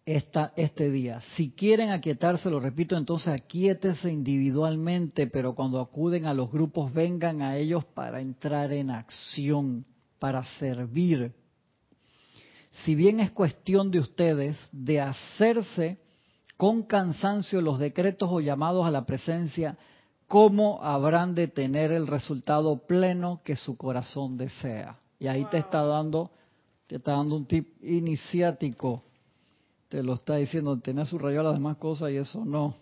esta, este día. Si quieren aquietarse, lo repito, entonces aquíétense individualmente, pero cuando acuden a los grupos, vengan a ellos para entrar en acción, para servir. Si bien es cuestión de ustedes de hacerse con cansancio los decretos o llamados a la presencia, ¿cómo habrán de tener el resultado pleno que su corazón desea? Y ahí te está dando, te está dando un tip iniciático te lo está diciendo, tenés subrayado las demás cosas y eso no.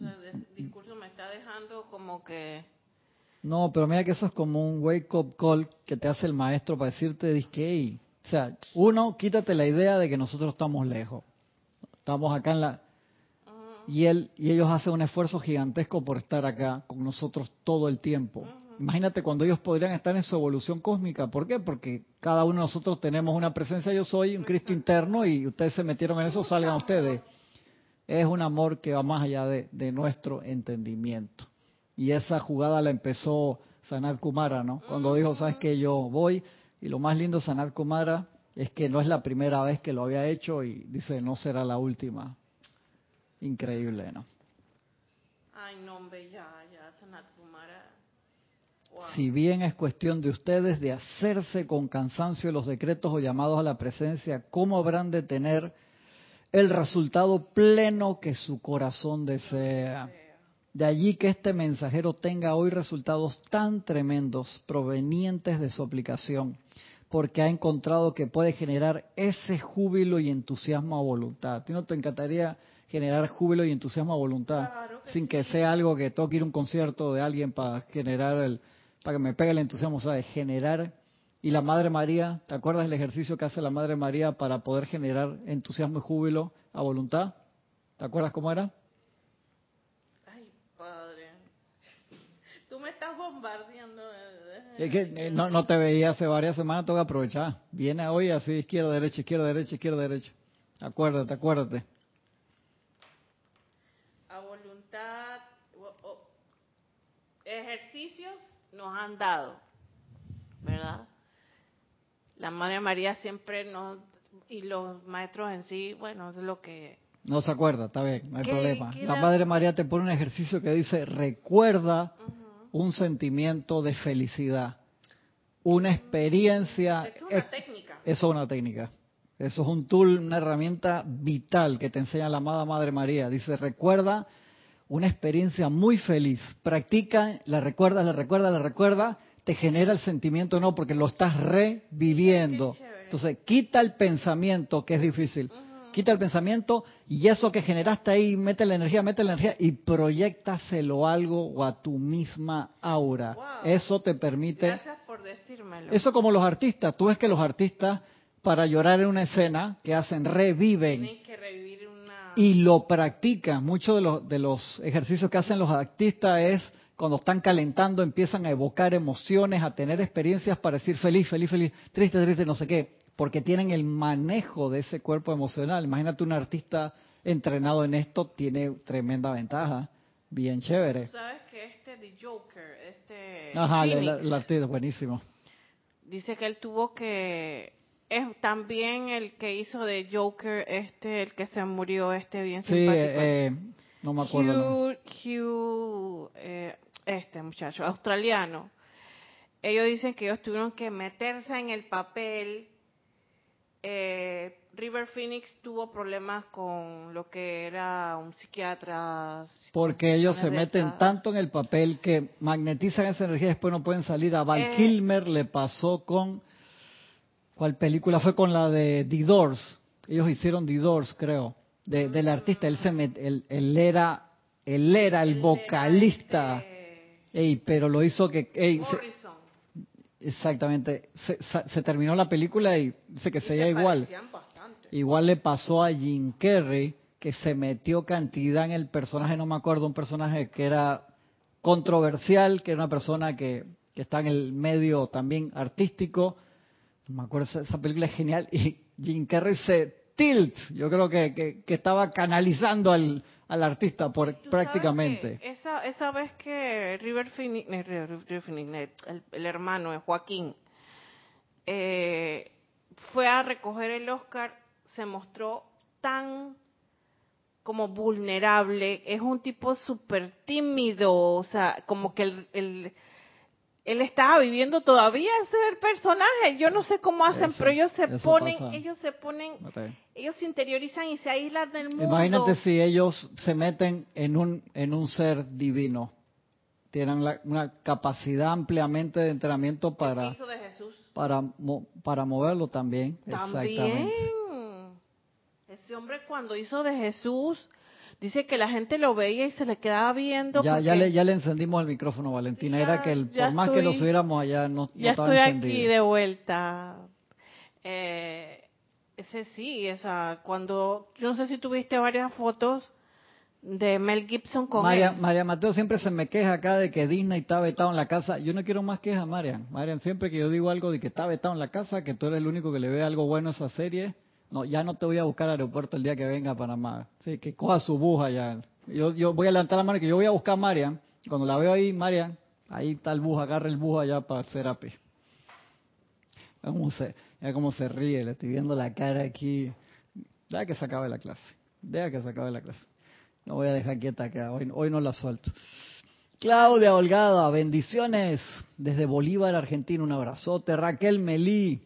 El discurso me está dejando como que... No, pero mira que eso es como un wake up call que te hace el maestro para decirte, disque, "Ey". o sea, uno, quítate la idea de que nosotros estamos lejos. Estamos acá en la... Y, él, y ellos hacen un esfuerzo gigantesco por estar acá con nosotros todo el tiempo. Imagínate cuando ellos podrían estar en su evolución cósmica. ¿Por qué? Porque cada uno de nosotros tenemos una presencia yo soy, un Cristo interno y ustedes se metieron en eso, salgan ustedes. Es un amor que va más allá de, de nuestro entendimiento. Y esa jugada la empezó Sanat Kumara, ¿no? Cuando dijo, sabes que yo voy, y lo más lindo de Sanat Kumara es que no es la primera vez que lo había hecho y dice, no será la última. Increíble, ¿no? Ay, no, hombre, ya, ya. Wow. Si bien es cuestión de ustedes de hacerse con cansancio los decretos o llamados a la presencia, ¿cómo habrán de tener el resultado pleno que su corazón desea? De allí que este mensajero tenga hoy resultados tan tremendos provenientes de su aplicación, porque ha encontrado que puede generar ese júbilo y entusiasmo a voluntad. ¿A ti no te encantaría generar júbilo y entusiasmo a voluntad Claro que sin sí. que sea algo que tengo que ir a un concierto de alguien para generar el, para que me pegue el entusiasmo, o sea, de generar y la Madre María, ¿te acuerdas del ejercicio que hace la Madre María para poder generar entusiasmo y júbilo a voluntad? ¿Te acuerdas cómo era? Ay, padre. Tú me estás bombardeando. Es que eh, no, no te veía hace varias semanas, tengo que aprovechar. Viene hoy así, izquierda, derecha, izquierda, derecha, izquierda, derecha. Acuérdate, acuérdate. A voluntad. o- o- ejercicios nos han dado, ¿verdad? La Madre María siempre nos. Y los maestros en sí, bueno, es lo que. No se acuerda, está bien, no hay ¿Qué- problema. La la- Madre María te pone un ejercicio que dice, recuerda un sentimiento de felicidad, una experiencia. Es una técnica. Eso es una técnica. Eso es un tool, una herramienta vital que te enseña la amada Madre María. Dice, recuerda una experiencia muy feliz. Practica, la recuerdas, la recuerdas, la recuerda, te genera el sentimiento no, porque lo estás reviviendo. Entonces, quita el pensamiento, que es difícil. Quita el pensamiento y eso que generaste ahí, mete la energía, mete la energía y proyectaselo a algo o a tu misma aura. Wow. Eso te permite... Gracias por decírmelo. Eso como los artistas. Tú ves que los artistas, para llorar en una escena, que hacen? Reviven Tienes que revivir. Y lo practican. Muchos de los, de los ejercicios que hacen los artistas es cuando están calentando, empiezan a evocar emociones, a tener experiencias para decir feliz, feliz, feliz, triste, triste, no sé qué, porque tienen el manejo de ese cuerpo emocional. Imagínate un artista entrenado en esto, tiene tremenda ventaja. Bien chévere. Sabes que este de Joker, este. Ajá, el, Phoenix, el artista, buenísimo. Dice que él tuvo que. Es también el que hizo de Joker, este, el que se murió, este bien Sí, simpático. eh, no me acuerdo. Hugh, Hugh, eh, este muchacho, australiano. Ellos dicen que ellos tuvieron que meterse en el papel. Eh, River Phoenix tuvo problemas con lo que era un psiquiatra. Porque ellos se meten tanto en el papel que magnetizan esa energía y después no pueden salir. A Val Eh. Kilmer le pasó con... ¿Cuál película fue? Con la de The Doors. Ellos hicieron The Doors, creo. De, del artista. Él, se met- él, él era, él era el vocalista. este Ey, pero lo hizo que... ey, se- exactamente. Se, terminó la película y dice que se igual. parecían bastante. Igual le pasó a Jim Carrey, que se metió cantidad en el personaje, no me acuerdo, un personaje que era controversial, que era una persona que, que está en el medio también artístico. Me acuerdo, esa, película es genial. Y Jim Carrey se tilt, yo creo que, que, que estaba canalizando al, al artista por, prácticamente. Esa, esa vez que River Phoenix, eh, River- River Phoenix, eh, el, el hermano de Joaquín, eh, fue a recoger el Oscar, se mostró tan como vulnerable, es un tipo súper tímido, o sea, como que el, el- él estaba viviendo todavía ese es el personaje, yo no sé cómo hacen, Eso, pero ellos se ponen, pasa. ellos se ponen, ellos se interiorizan y se aíslan del mundo. Imagínate si ellos se meten en un, en un ser divino. Tienen la- una capacidad ampliamente de entrenamiento ¿Qué para, hizo de Jesús? para, para moverlo también. También. Exactamente. Ese hombre cuando hizo de Jesús, dice que la gente lo veía y se le quedaba viendo. Ya, ya, le, ya le encendimos el micrófono, Valentina. Sí, ya- Era que el- por más que lo subiéramos allá, no, no ya estaba estoy encendido. aquí de vuelta. Eh, ese sí, esa, cuando, yo no sé si tuviste varias fotos de Mel Gibson con María, él. María Mateo siempre se me queja acá de que Disney está vetado en la casa. Yo no quiero más quejas, Marian. Marian, siempre que yo digo algo de que está vetado en la casa, que tú eres el único que le ve algo bueno a esa serie, no, ya no te voy a buscar aeropuerto el día que venga a Panamá. Sí, que coja su bus allá. Yo, yo voy a levantar la mano que yo voy a buscar a Marian. Cuando la veo ahí, Marian, ahí está el bus, agarra el bus allá para Serapi. Mira cómo se, mira cómo se ríe, le estoy viendo la cara aquí. Deja que se acabe la clase. Deja que se acabe la clase. No voy a dejar quieta acá, hoy, hoy no la suelto. Claudia Holgada, bendiciones desde Bolívar, Argentina, un abrazote. Raquel Melí,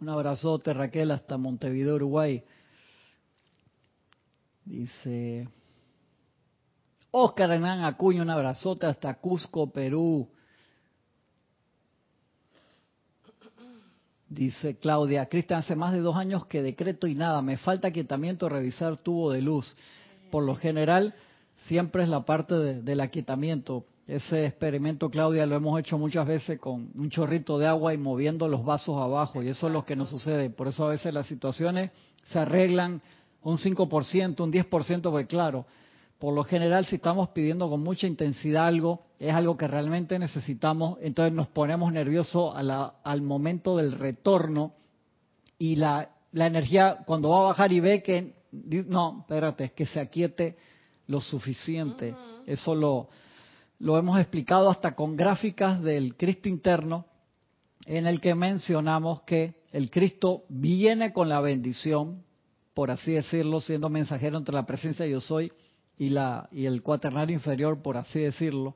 un abrazote Raquel hasta Montevideo, Uruguay. Dice Oscar Hernán Acuña, un abrazote hasta Cusco, Perú. Dice Claudia, Cristian, hace más de dos años que decreto y nada, me falta aquietamiento, revisar tubo de luz. Por lo general, siempre es la parte del aquietamiento. Ese experimento, Claudia, lo hemos hecho muchas veces con un chorrito de agua y moviendo los vasos abajo, y eso es lo que nos sucede. Por eso a veces las situaciones se arreglan un 5%, un 10%, porque claro, por lo general si estamos pidiendo con mucha intensidad algo, es algo que realmente necesitamos, entonces nos ponemos nerviosos al momento del retorno y la, la energía cuando va a bajar y ve que, no, espérate, es que se aquiete lo suficiente. Eso lo, lo hemos explicado hasta con gráficas del Cristo interno, en el que mencionamos que el Cristo viene con la bendición, por así decirlo, siendo mensajero entre la presencia de yo soy y, la, y el cuaternario inferior, por así decirlo,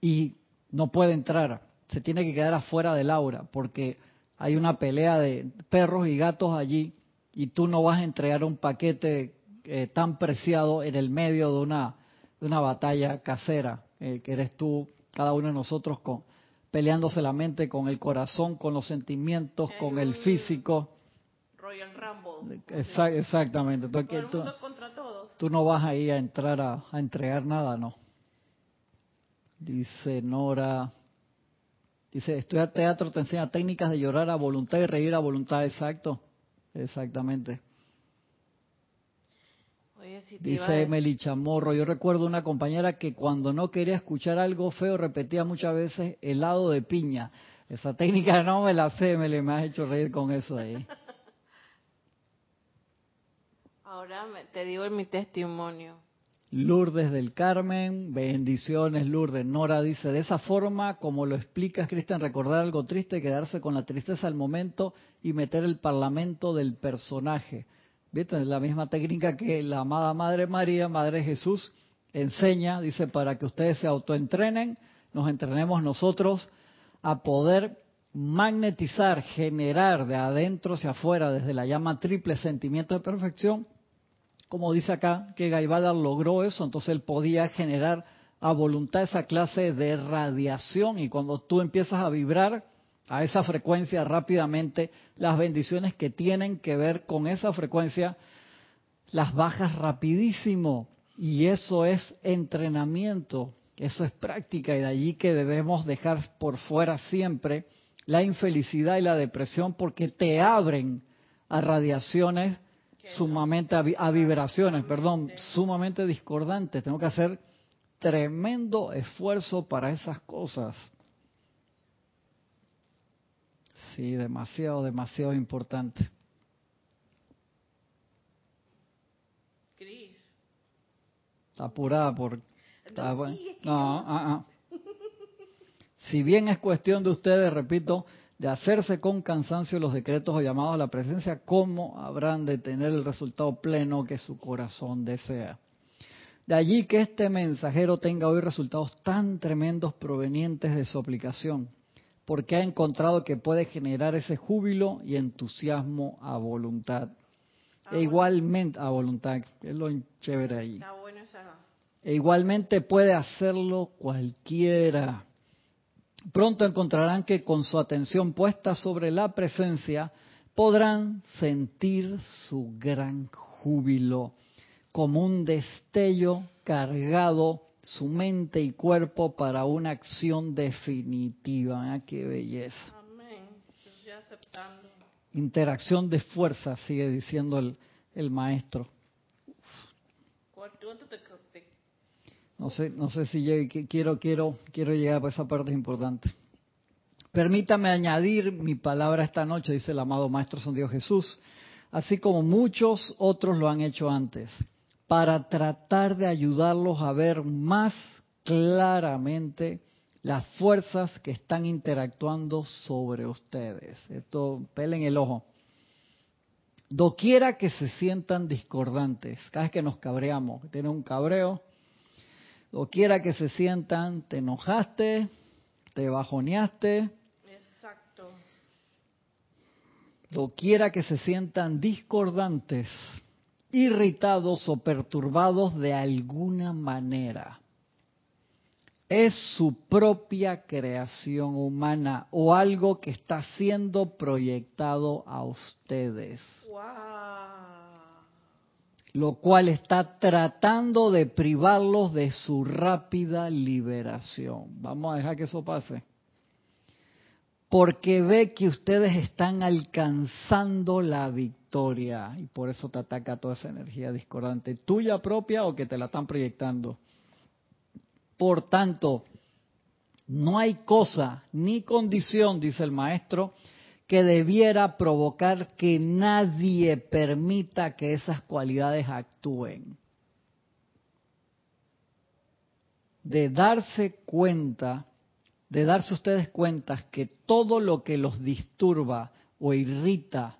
y no puede entrar, se tiene que quedar afuera del aura, porque hay una pelea de perros y gatos allí, y tú no vas a entregar un paquete eh, tan preciado en el medio de una, de una batalla casera, eh, que eres tú, cada uno de nosotros, con, peleándose la mente con el corazón, con los sentimientos, con el físico Royal Rumble. exactamente. Tú, contra todos. tú no vas ahí a entrar a, entregar nada, no. Dice Nora. Dice, estudiar teatro te enseña técnicas de llorar a voluntad y reír a voluntad, exacto. Exactamente. Dice Emily Chamorro, yo recuerdo una compañera que cuando no quería escuchar algo feo repetía muchas veces helado de piña. Esa técnica no me la sé, me, me has hecho reír con eso ahí. Ahora te digo mi testimonio. Lourdes del Carmen, bendiciones Lourdes. Nora dice, de esa forma, como lo explicas, Cristian, recordar algo triste, quedarse con la tristeza al momento y meter el parlamento del personaje. ¿Viste? La misma técnica que la amada Madre María, Madre Jesús, enseña, dice, para que ustedes se autoentrenen, nos entrenemos nosotros a poder magnetizar, generar de adentro hacia afuera, desde la llama triple sentimiento de perfección, como dice acá, que Gaivada logró eso, entonces él podía generar a voluntad esa clase de radiación y cuando tú empiezas a vibrar a esa frecuencia rápidamente, las bendiciones que tienen que ver con esa frecuencia las bajas rapidísimo y eso es entrenamiento, eso es práctica y de allí que debemos dejar por fuera siempre la infelicidad y la depresión porque te abren a radiaciones sumamente a, vibraciones, perdón, sumamente discordantes. Tengo que hacer tremendo esfuerzo para esas cosas. Sí, demasiado, demasiado importante. Cris. Está apurada por... no, ah, ah. Si bien es cuestión de ustedes, repito, de hacerse con cansancio los decretos o llamados a la presencia, ¿cómo habrán de tener el resultado pleno que su corazón desea? De allí que este mensajero tenga hoy resultados tan tremendos provenientes de su aplicación, porque ha encontrado que puede generar ese júbilo y entusiasmo a voluntad. e igualmente, a voluntad, es lo chévere ahí. E igualmente puede hacerlo cualquiera pronto encontrarán que con su atención puesta sobre la presencia podrán sentir su gran júbilo como un destello cargado su mente y cuerpo para una acción definitiva. ¿eh? ¡Qué belleza! Amén. Interacción de fuerza, sigue diciendo el, el maestro. No sé, no sé si llegue, quiero, quiero, quiero llegar a esa parte importante. Permítame añadir mi palabra esta noche, dice el amado Maestro San Dios Jesús, así como muchos otros lo han hecho antes, para tratar de ayudarlos a ver más claramente las fuerzas que están interactuando sobre ustedes. Esto, pelen el ojo. Doquiera que se sientan discordantes, cada vez que nos cabreamos, tiene un cabreo, o quiera que se sientan, te enojaste, te bajoneaste. Exacto. Lo quiera que se sientan discordantes, irritados o perturbados de alguna manera. es su propia creación humana o algo que está siendo proyectado a ustedes. Lo cual está tratando de privarlos de su rápida liberación. Vamos a dejar que eso pase. Porque ve que ustedes están alcanzando la victoria y por eso te ataca toda esa energía discordante, tuya propia o que te la están proyectando. Por tanto, no hay cosa ni condición, dice el maestro, que debiera provocar que nadie permita que esas cualidades actúen. De darse cuenta, de darse ustedes cuenta que todo lo que los disturba o irrita,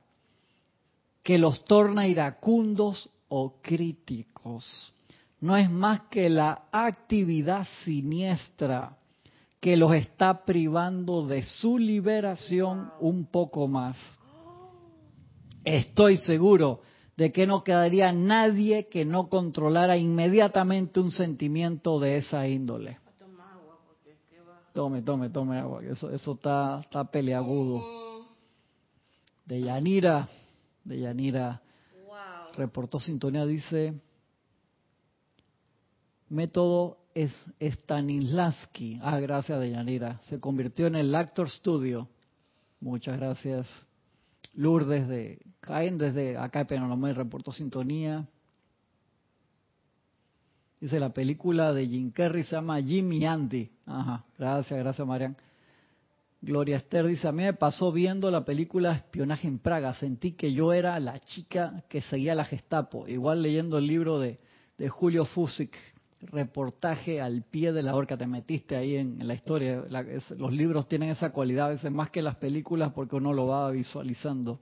que los torna iracundos o críticos, no es más que la actividad siniestra que los está privando de su liberación un poco más. Estoy seguro de que no quedaría nadie que no controlara inmediatamente un sentimiento de esa índole. Tome, tome, tome agua, eso, eso está, está peleagudo. De Yanira, de Yanira, reportó sintonía, dice, método Stanislavski. Ah, gracias, Deyanira. Se convirtió en el Actor Studio. Muchas gracias. Lourdes de Caen desde acá de me reportó sintonía. Dice la película de Jim Carrey se llama Jimmy Andy. Ajá, gracias, gracias Marian. Gloria Esther dice, a mí me pasó viendo la película Espionaje en Praga, sentí que yo era la chica que seguía la Gestapo, igual leyendo el libro de, de Julio Fusik, reportaje al pie de la horca, te metiste ahí en, la historia. los libros tienen esa cualidad a veces más que las películas porque uno lo va visualizando.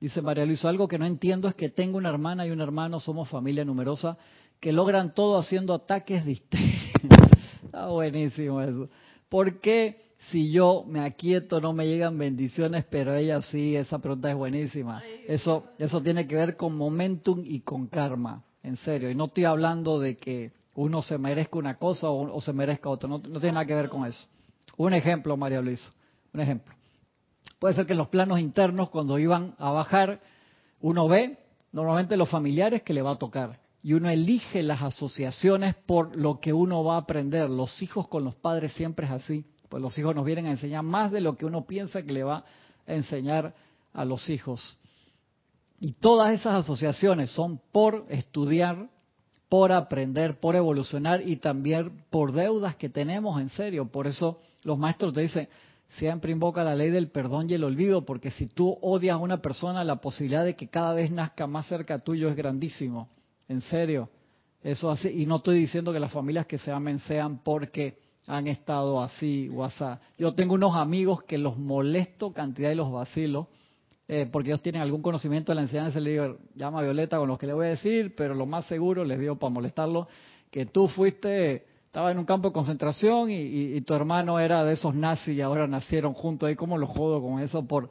Dice María Luisa, algo que no entiendo es que tengo una hermana y un hermano, somos familia numerosa, que logran todo haciendo ataques de Está buenísimo eso. ¿Por qué si yo me aquieto no me llegan bendiciones, pero ella sí? Esa pregunta es buenísima. Eso, eso tiene que ver con momentum y con karma en serio. Y no estoy hablando de que uno se merezca una cosa o, se merezca otra, no, tiene nada que ver con eso. Un ejemplo, María Luisa, un ejemplo. Puede ser que en los planos internos, cuando iban a bajar, uno ve normalmente los familiares que le va a tocar. Y uno elige las asociaciones por lo que uno va a aprender. Los hijos con los padres siempre es así. Pues los hijos nos vienen a enseñar más de lo que uno piensa que le va a enseñar a los hijos. Y todas esas asociaciones son por estudiar, por aprender, por evolucionar y también por deudas que tenemos en serio. Por eso los maestros te dicen, siempre invoca la ley del perdón y el olvido, porque si tú odias a una persona, la posibilidad de que cada vez nazca más cerca tuyo es grandísimo. En serio. Eso así. Y no estoy diciendo que las familias que se amen sean porque han estado así así. Yo tengo unos amigos que los molesto cantidad de los vacilos eh, porque ellos tienen algún conocimiento de la enseñanza, le digo, llama a Violeta con lo que le voy a decir, pero lo más seguro, les digo para molestarlo, que tú fuiste, estaba en un campo de concentración y, tu hermano era de esos nazis y ahora nacieron juntos, ahí cómo lo jodo con eso, por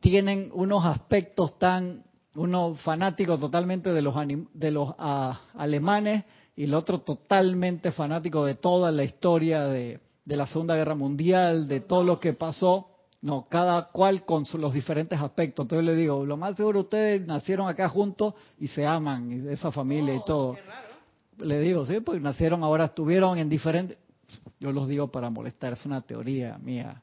tienen unos aspectos tan, uno fanático totalmente de los, de los ah, alemanes y el otro totalmente fanático de toda la historia de, de la Segunda Guerra Mundial, de todo lo que pasó no, cada cual con los diferentes aspectos. Entonces le digo, lo más seguro ustedes nacieron acá juntos y se aman, esa familia y oh, todo. Le digo, sí, pues nacieron ahora, estuvieron en diferentes... Yo los digo para molestar, es una teoría mía.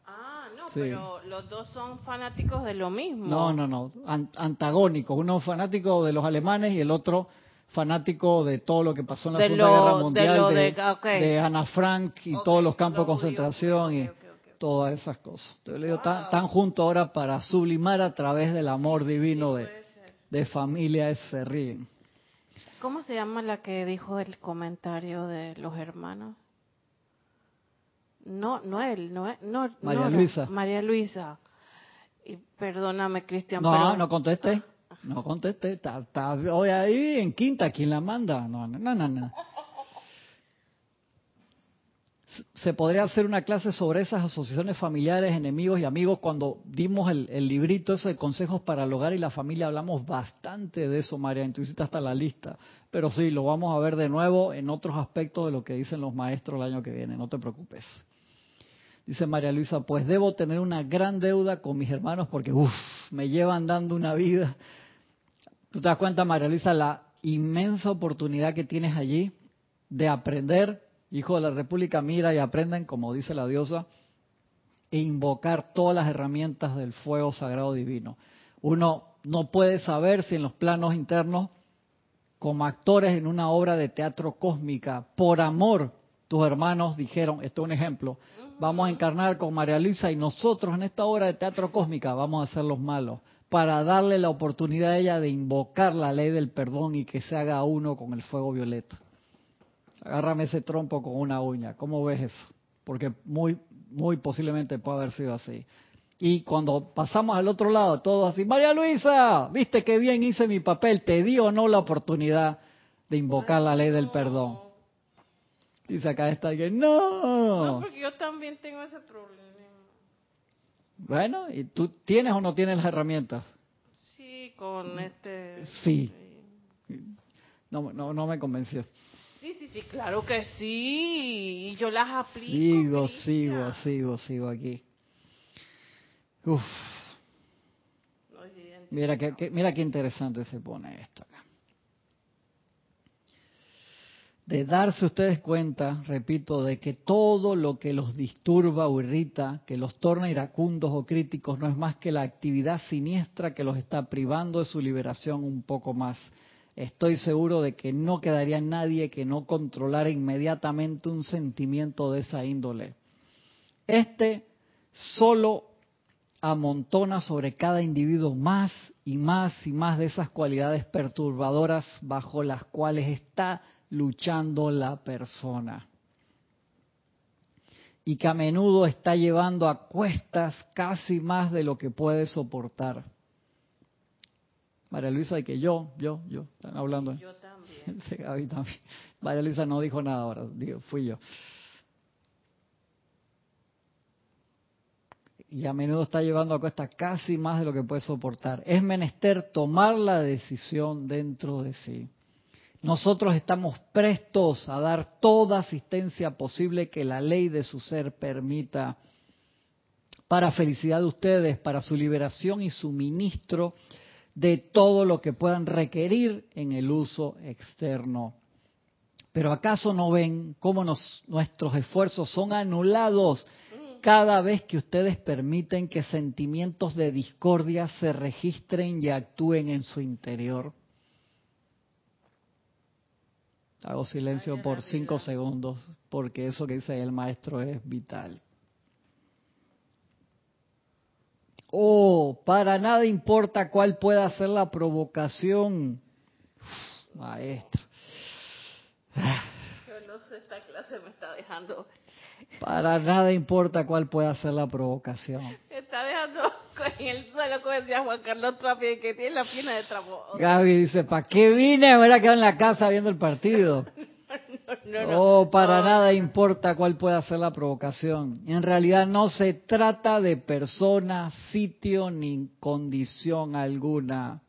Pero los dos son fanáticos de lo mismo. No, no, no, antagónicos. Uno fanático de los alemanes y el otro fanático de todo lo que pasó en la Segunda Guerra Mundial, de, Ana Frank y todos los campos de concentración. y todas esas cosas. Entonces le digo, están juntos ahora para sublimar a través del amor divino de, de familia se ríen. ¿Cómo se llama la que dijo el comentario de los hermanos? No, no él, no, no María Luisa. María Luisa. Y perdóname, Cristian. No, no conteste. No conteste. Está, hoy ahí en quinta, ¿quién la manda? No, no, no, no. se podría hacer una clase sobre esas asociaciones familiares, enemigos y amigos. Cuando dimos el, librito ese de consejos para el hogar y la familia, hablamos bastante de eso, María. Tú hiciste hasta la lista. Pero sí, lo vamos a ver de nuevo en otros aspectos de lo que dicen los maestros el año que viene. No te preocupes. Dice María Luisa, pues debo tener una gran deuda con mis hermanos porque, uff, me llevan dando una vida. ¿Tú te das cuenta, María Luisa, la inmensa oportunidad que tienes allí de aprender Hijo de la República, mira y aprenden, como dice la diosa, e invocar todas las herramientas del fuego sagrado divino. Uno no puede saber si en los planos internos, como actores en una obra de teatro cósmica, por amor, tus hermanos dijeron, esto es un ejemplo, vamos a encarnar con María Luisa y nosotros en esta obra de teatro cósmica vamos a ser los malos, para darle la oportunidad a ella de invocar la ley del perdón y que se haga uno con el fuego violeta agárrame ese trompo con una uña. ¿Cómo ves eso? Porque muy, muy posiblemente puede haber sido así. Y cuando pasamos al otro lado, todos así, María Luisa, viste qué bien hice mi papel, te di o no la oportunidad de invocar la ley del perdón. Dice acá está alguien, no. No, porque yo también tengo ese problema. Bueno, ¿y tú tienes o no tienes las herramientas? Sí, con este... Sí. No, no, no me convenció. Sí, sí, sí, claro que sí. Y yo las aplico. Sigo, sigo, sigo, sigo aquí. Uf. Mira qué, mira qué interesante se pone esto acá. De darse ustedes cuenta, repito, de que todo lo que los disturba o irrita, que los torna iracundos o críticos, no es más que la actividad siniestra que los está privando de su liberación un poco más estoy seguro de que no quedaría nadie que no controlara inmediatamente un sentimiento de esa índole. Este solo amontona sobre cada individuo más y más y más de esas cualidades perturbadoras bajo las cuales está luchando la persona. Y que a menudo está llevando a cuestas casi más de lo que puede soportar. María Luisa, de que yo, yo, yo, están hablando. Yo también. también. María Luisa no dijo nada ahora, digo, fui yo. Y a menudo está llevando a cuesta casi más de lo que puede soportar. Es menester tomar la decisión dentro de sí. Nosotros estamos prestos a dar toda asistencia posible que la ley de su ser permita para felicidad de ustedes, para su liberación y suministro de todo lo que puedan requerir en el uso externo. Pero ¿acaso no ven cómo nuestros esfuerzos son anulados cada vez que ustedes permiten que sentimientos de discordia se registren y actúen en su interior? Hago silencio por cinco segundos porque eso que dice el maestro es vital. Oh, para nada importa cuál pueda ser la provocación. maestro. Yo no sé, esta clase me está dejando. Para nada importa cuál pueda ser la provocación. Me está dejando con el suelo, como decía Juan Carlos Trapi, que tiene la pierna de trapo. Gaby dice, ¿para qué vine? Me hubiera quedado en la casa viendo el partido. no, oh, para nada importa cuál pueda ser la provocación. En realidad no se trata de persona, sitio ni condición alguna.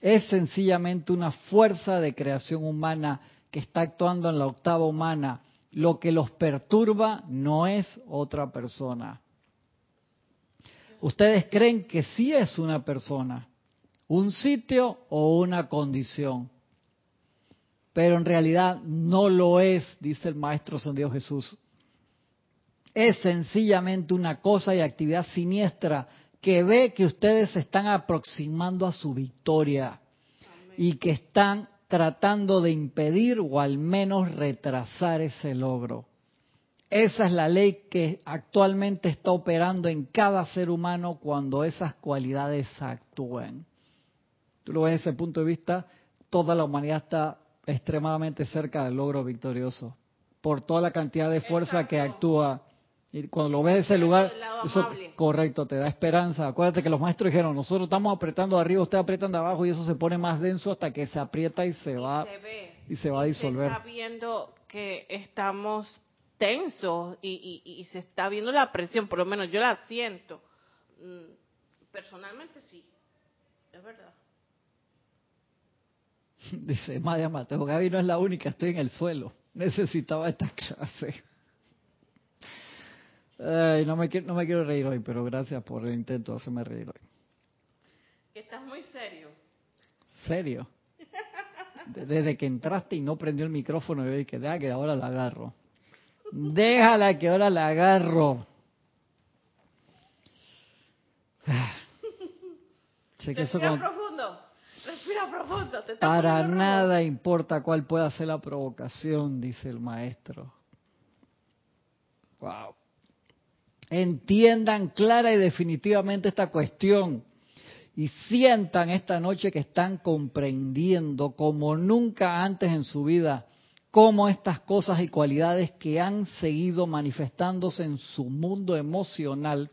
Es sencillamente una fuerza de creación humana que está actuando en la octava humana. Lo que los perturba no es otra persona. Ustedes creen que sí es una persona, un sitio o una condición pero en realidad no lo es, dice el Maestro San Dios Jesús. Es sencillamente una cosa y actividad siniestra que ve que ustedes se están aproximando a su victoria y que están tratando de impedir o al menos retrasar ese logro. Esa es la ley que actualmente está operando en cada ser humano cuando esas cualidades actúen. Tú lo ves desde ese punto de vista, toda la humanidad está extremadamente cerca del logro victorioso por toda la cantidad de fuerza que actúa. Y cuando lo ves en ese lugar, eso correcto, te da esperanza. Acuérdate que los maestros dijeron, nosotros estamos apretando de arriba, ustedes aprietan de abajo y eso se pone más denso hasta que se aprieta y se va y se va a disevolver. está viendo que estamos tensos y, y, se está viendo la presión, por lo menos yo la siento. Mm, personalmente sí, es verdad. Dice Maya Mateo, Gaby no es la única, estoy en el suelo. Necesitaba esta clase. Ay, no, me, no me quiero reír hoy, pero gracias por el intento de hacerme reír hoy. Estás muy serio. ¿Serio? Desde que entraste y no prendió el micrófono, yo dije, deja que ahora la agarro. Déjala que ahora la agarro. Respira profundo. Respira profundo. Para nada importa cuál pueda ser la provocación, dice el maestro. Wow. Entiendan clara y definitivamente esta cuestión y sientan esta noche que están comprendiendo como nunca antes en su vida cómo estas cosas y cualidades que han seguido manifestándose en su mundo emocional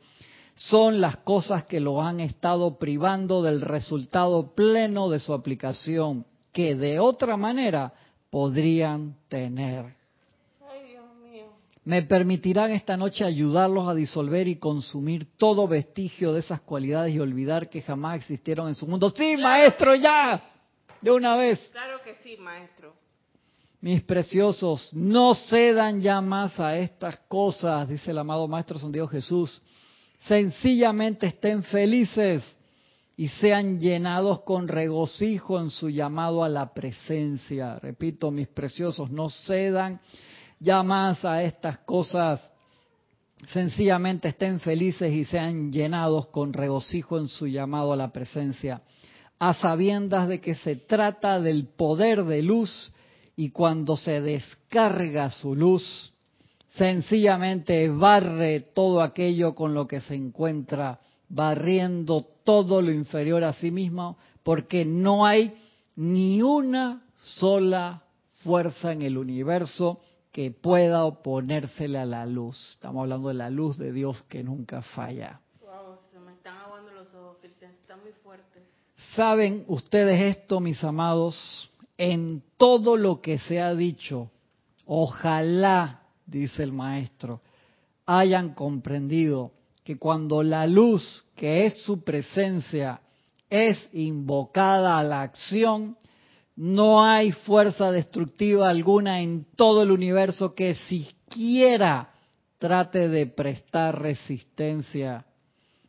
son las cosas que lo han estado privando del resultado pleno de su aplicación, que de otra manera podrían tener. Me permitirán esta noche ayudarlos a disolver y consumir todo vestigio de esas cualidades y olvidar que jamás existieron en su mundo. Sí, maestro, ya. De una vez. Claro que sí, maestro. Mis preciosos, no cedan ya más a estas cosas, dice el amado Maestro San Dios Jesús. Sencillamente estén felices y sean llenados con regocijo en su llamado a la presencia. Repito, mis preciosos, no cedan ya más a estas cosas. Sencillamente estén felices y sean llenados con regocijo en su llamado a la presencia, a sabiendas de que se trata del poder de luz y cuando se descarga su luz, sencillamente barre todo aquello con lo que se encuentra, barriendo todo lo inferior a sí mismo, porque no hay ni una sola fuerza en el universo que pueda oponérsele a la luz. Estamos hablando de la luz de Dios que nunca falla. Wow, se me están aguando los ojos, Cristian, está muy fuerte. ¿Saben ustedes esto, mis amados? En todo lo que se ha dicho, ojalá, dice el maestro, hayan comprendido que cuando la luz, que es su presencia, es invocada a la acción, no hay fuerza destructiva alguna en todo el universo que siquiera trate de prestar resistencia,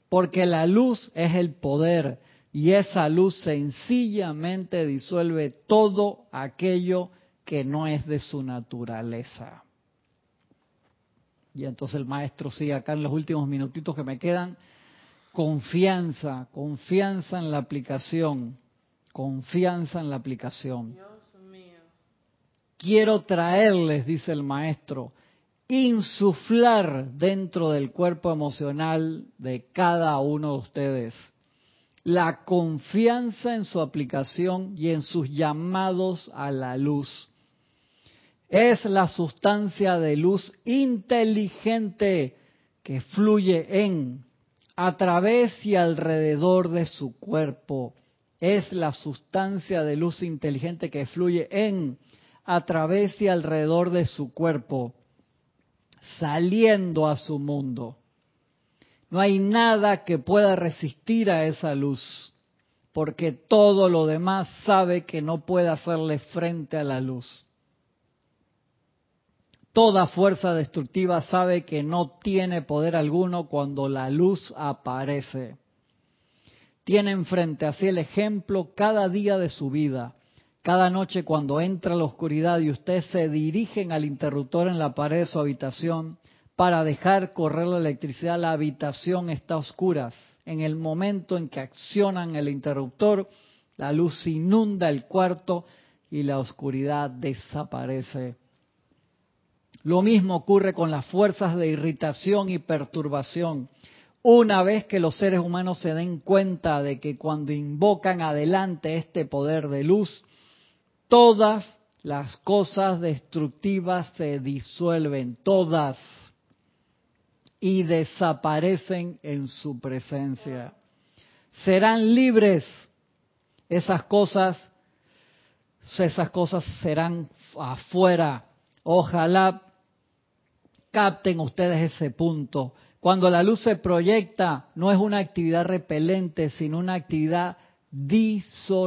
porque la luz es el poder y esa luz sencillamente disuelve todo aquello que no es de su naturaleza. Y entonces el maestro sigue acá en los últimos minutitos que me quedan. Confianza, confianza en la aplicación, confianza en la aplicación. Quiero traerles, dice el maestro, insuflar dentro del cuerpo emocional de cada uno de ustedes la confianza en su aplicación y en sus llamados a la luz. Es la sustancia de luz inteligente que fluye en, a través y alrededor de su cuerpo es la sustancia de luz inteligente que fluye en, a través y alrededor de su cuerpo, saliendo a su mundo. No hay nada que pueda resistir a esa luz, porque todo lo demás sabe que no puede hacerle frente a la luz. Toda fuerza destructiva sabe que no tiene poder alguno cuando la luz aparece tienen frente a sí el ejemplo cada día de su vida. Cada noche cuando entra la oscuridad y ustedes se dirigen al interruptor en la pared de su habitación para dejar correr la electricidad, la habitación está a oscuras. En el momento en que accionan el interruptor, la luz inunda el cuarto y la oscuridad desaparece. Lo mismo ocurre con las fuerzas de irritación y perturbación una vez que los seres humanos se den cuenta de que cuando invocan adelante este poder de luz, todas las cosas destructivas se disuelven, todas, y desaparecen en su presencia. Serán libres esas cosas, esas cosas serán afuera. Ojalá Capten ustedes ese punto. Cuando la luz se proyecta, no es una actividad repelente, sino una actividad disolvedora.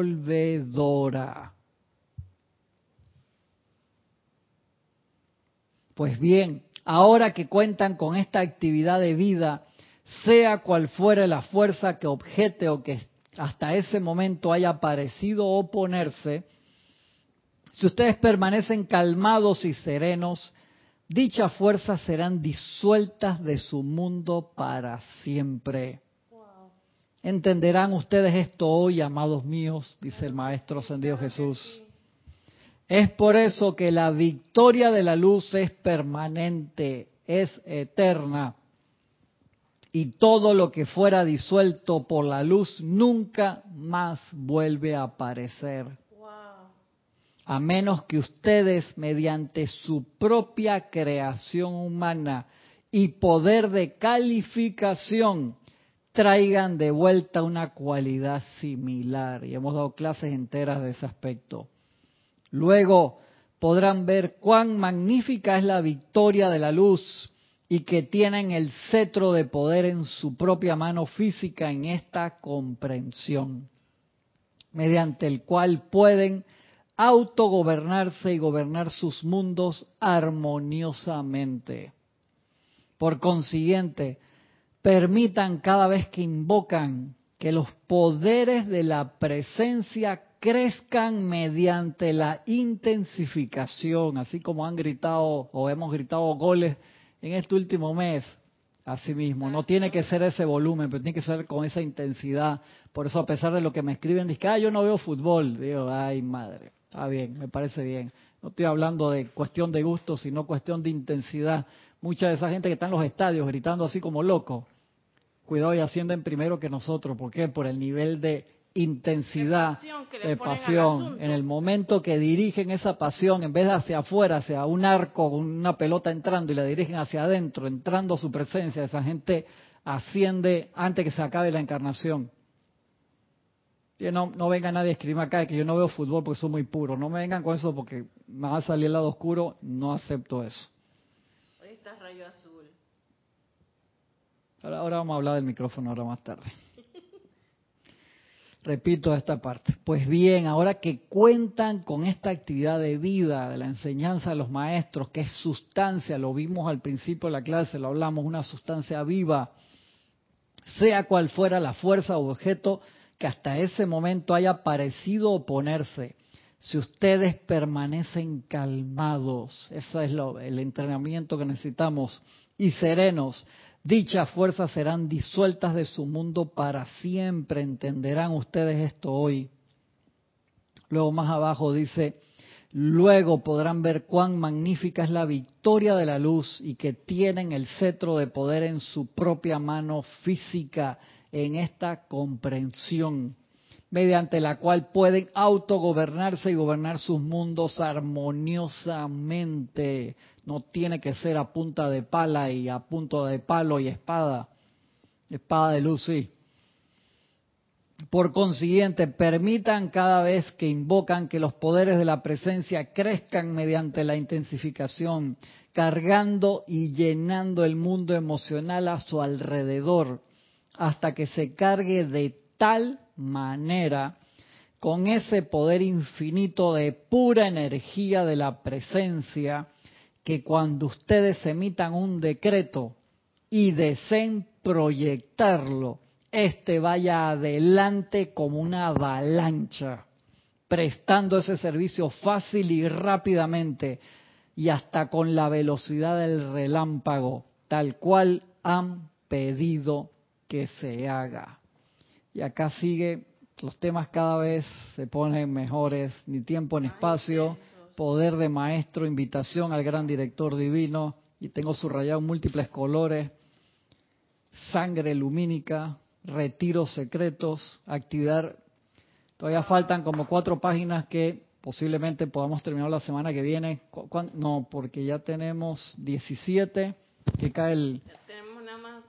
Pues bien, ahora que cuentan con esta actividad de vida, sea cual fuere la fuerza que objete o que hasta ese momento haya parecido oponerse, si ustedes permanecen calmados y serenos, dichas fuerzas serán disueltas de su mundo para siempre. ¿Entenderán ustedes esto hoy, amados míos? Dice el Maestro Ascendido Jesús. Es por eso que la victoria de la luz es permanente, es eterna. Y todo lo que fuera disuelto por la luz nunca más vuelve a aparecer. A menos que ustedes, mediante su propia creación humana y poder de calificación, traigan de vuelta una cualidad similar. Y hemos dado clases enteras de ese aspecto. Luego podrán ver cuán magnífica es la victoria de la luz y que tienen el cetro de poder en su propia mano física en esta comprensión, mediante el cual pueden autogobernarse y gobernar sus mundos armoniosamente. Por consiguiente, permitan cada vez que invocan que los poderes de la presencia crezcan mediante la intensificación, así como han gritado o hemos gritado goles en este último mes. Así mismo, no tiene que ser ese volumen, pero tiene que ser con esa intensidad. Por eso, a pesar de lo que me escriben, dicen, ah, yo no veo fútbol. Digo, ay, madre, está bien, me parece bien. No estoy hablando de cuestión de gusto, sino cuestión de intensidad. Mucha de esa gente que está en los estadios gritando así como loco, cuidado y ascienden primero que nosotros. ¿Por qué? Por el nivel de intensidad de pasión. En el momento que dirigen esa pasión, en vez de hacia afuera, hacia un arco, una pelota entrando y la dirigen hacia adentro, entrando a su presencia, esa gente asciende antes que se acabe la encarnación. Y no, no venga nadie a escribirme acá que yo no veo fútbol porque soy muy puro. No me vengan con eso porque me va a salir el lado oscuro. No acepto eso. Hoy está rayo azul. ahora vamos a hablar del micrófono ahora más tarde. Repito esta parte. Pues bien, ahora que cuentan con esta actividad de vida, de la enseñanza de los maestros, que es sustancia, lo vimos al principio de la clase, lo hablamos, una sustancia viva, sea cual fuera la fuerza o objeto que hasta ese momento haya parecido oponerse, si ustedes permanecen calmados, ese es el entrenamiento que necesitamos, y serenos, Dichas fuerzas serán disueltas de su mundo para siempre. Entenderán ustedes esto hoy. Luego más abajo dice, luego podrán ver cuán magnífica es la victoria de la luz y que tienen el cetro de poder en su propia mano física en esta comprensión mediante la cual pueden autogobernarse y gobernar sus mundos armoniosamente. No tiene que ser a punta de pala y a punto de palo y espada. Espada de luz, sí. Por consiguiente, permitan cada vez que invocan que los poderes de la presencia crezcan mediante la intensificación, cargando y llenando el mundo emocional a su alrededor, hasta que se cargue de tal manera con ese poder infinito de pura energía de la presencia que cuando ustedes emitan un decreto y deseen proyectarlo, este vaya adelante como una avalancha, prestando ese servicio fácil y rápidamente y hasta con la velocidad del relámpago, tal cual han pedido que se haga. Y acá sigue, los temas cada vez se ponen mejores, ni tiempo ni espacio, poder de maestro, invitación al gran director divino, y tengo subrayado múltiples colores, sangre lumínica, retiros secretos, actividad. Todavía faltan como cuatro páginas que posiblemente podamos terminar la semana que viene. No, porque ya tenemos 17 que cae el... tenemos nada más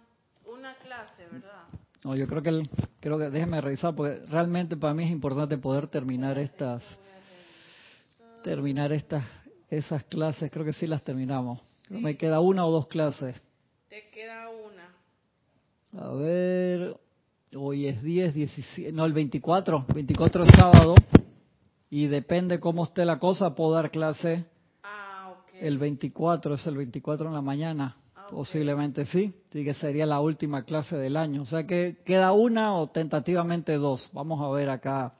una clase, ¿verdad? No, yo creo que, el, creo que déjeme revisar porque realmente para mí es importante poder terminar estas terminar estas esas clases, creo que sí las terminamos. Me queda una o dos clases. Te queda una. A ver, hoy es 10, 17, no, el 24, 24 es sábado. Y depende cómo esté la cosa, puedo dar clase Ah, ok. el 24, es el 24 en la mañana. Posiblemente sí, sí que sería la última clase del año. O sea que queda una o tentativamente dos. Vamos a ver acá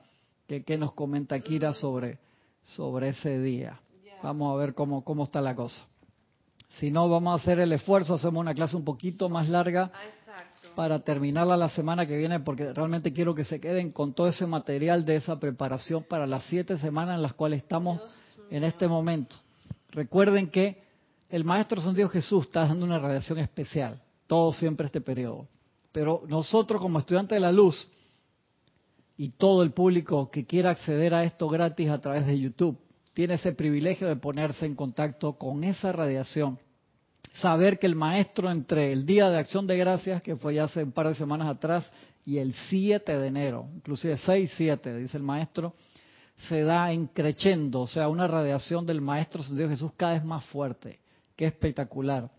qué, nos comenta Kira sobre, sobre ese día. Vamos a ver cómo, cómo está la cosa. Si no, vamos a hacer el esfuerzo, hacemos una clase un poquito más larga Ah, exacto. para terminarla la semana que viene, porque realmente quiero que se queden con todo ese material de esa preparación para las siete semanas en las cuales estamos en este momento. Recuerden que el Maestro Santiago Jesús está dando una radiación especial, todo siempre este periodo. Pero nosotros como estudiantes de la luz y todo el público que quiera acceder a esto gratis a través de YouTube, tiene ese privilegio de ponerse en contacto con esa radiación saber que el maestro entre el día de acción de gracias, que fue ya hace un par de semanas atrás, y el 7 de enero, inclusive 6, 7, dice el maestro, se da increchendo, o sea, una radiación del maestro Dios Jesús cada vez más fuerte, que espectacular.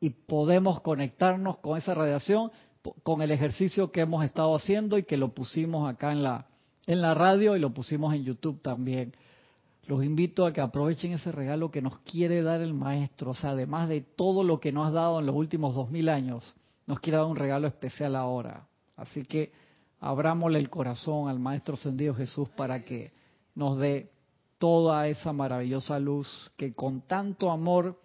Y podemos conectarnos con esa radiación, con el ejercicio que hemos estado haciendo y que lo pusimos acá en la, en la radio y lo pusimos en YouTube también los invito a que aprovechen ese regalo que nos quiere dar el maestro. O sea, además de todo lo que nos ha dado en los últimos dos mil años, nos quiere dar un regalo especial ahora. Así que abrámosle el corazón al maestro ascendido Jesús para que nos dé toda esa maravillosa luz que con tanto amor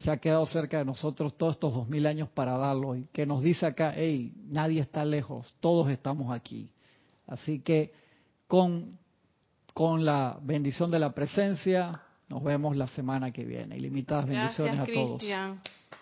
se ha quedado cerca de nosotros todos estos dos mil años para darlo y que nos dice acá, hey, nadie está lejos, todos estamos aquí. Así que con con la bendición de la presencia. Nos vemos la semana que viene. Ilimitadas bendiciones Gracias, a todos.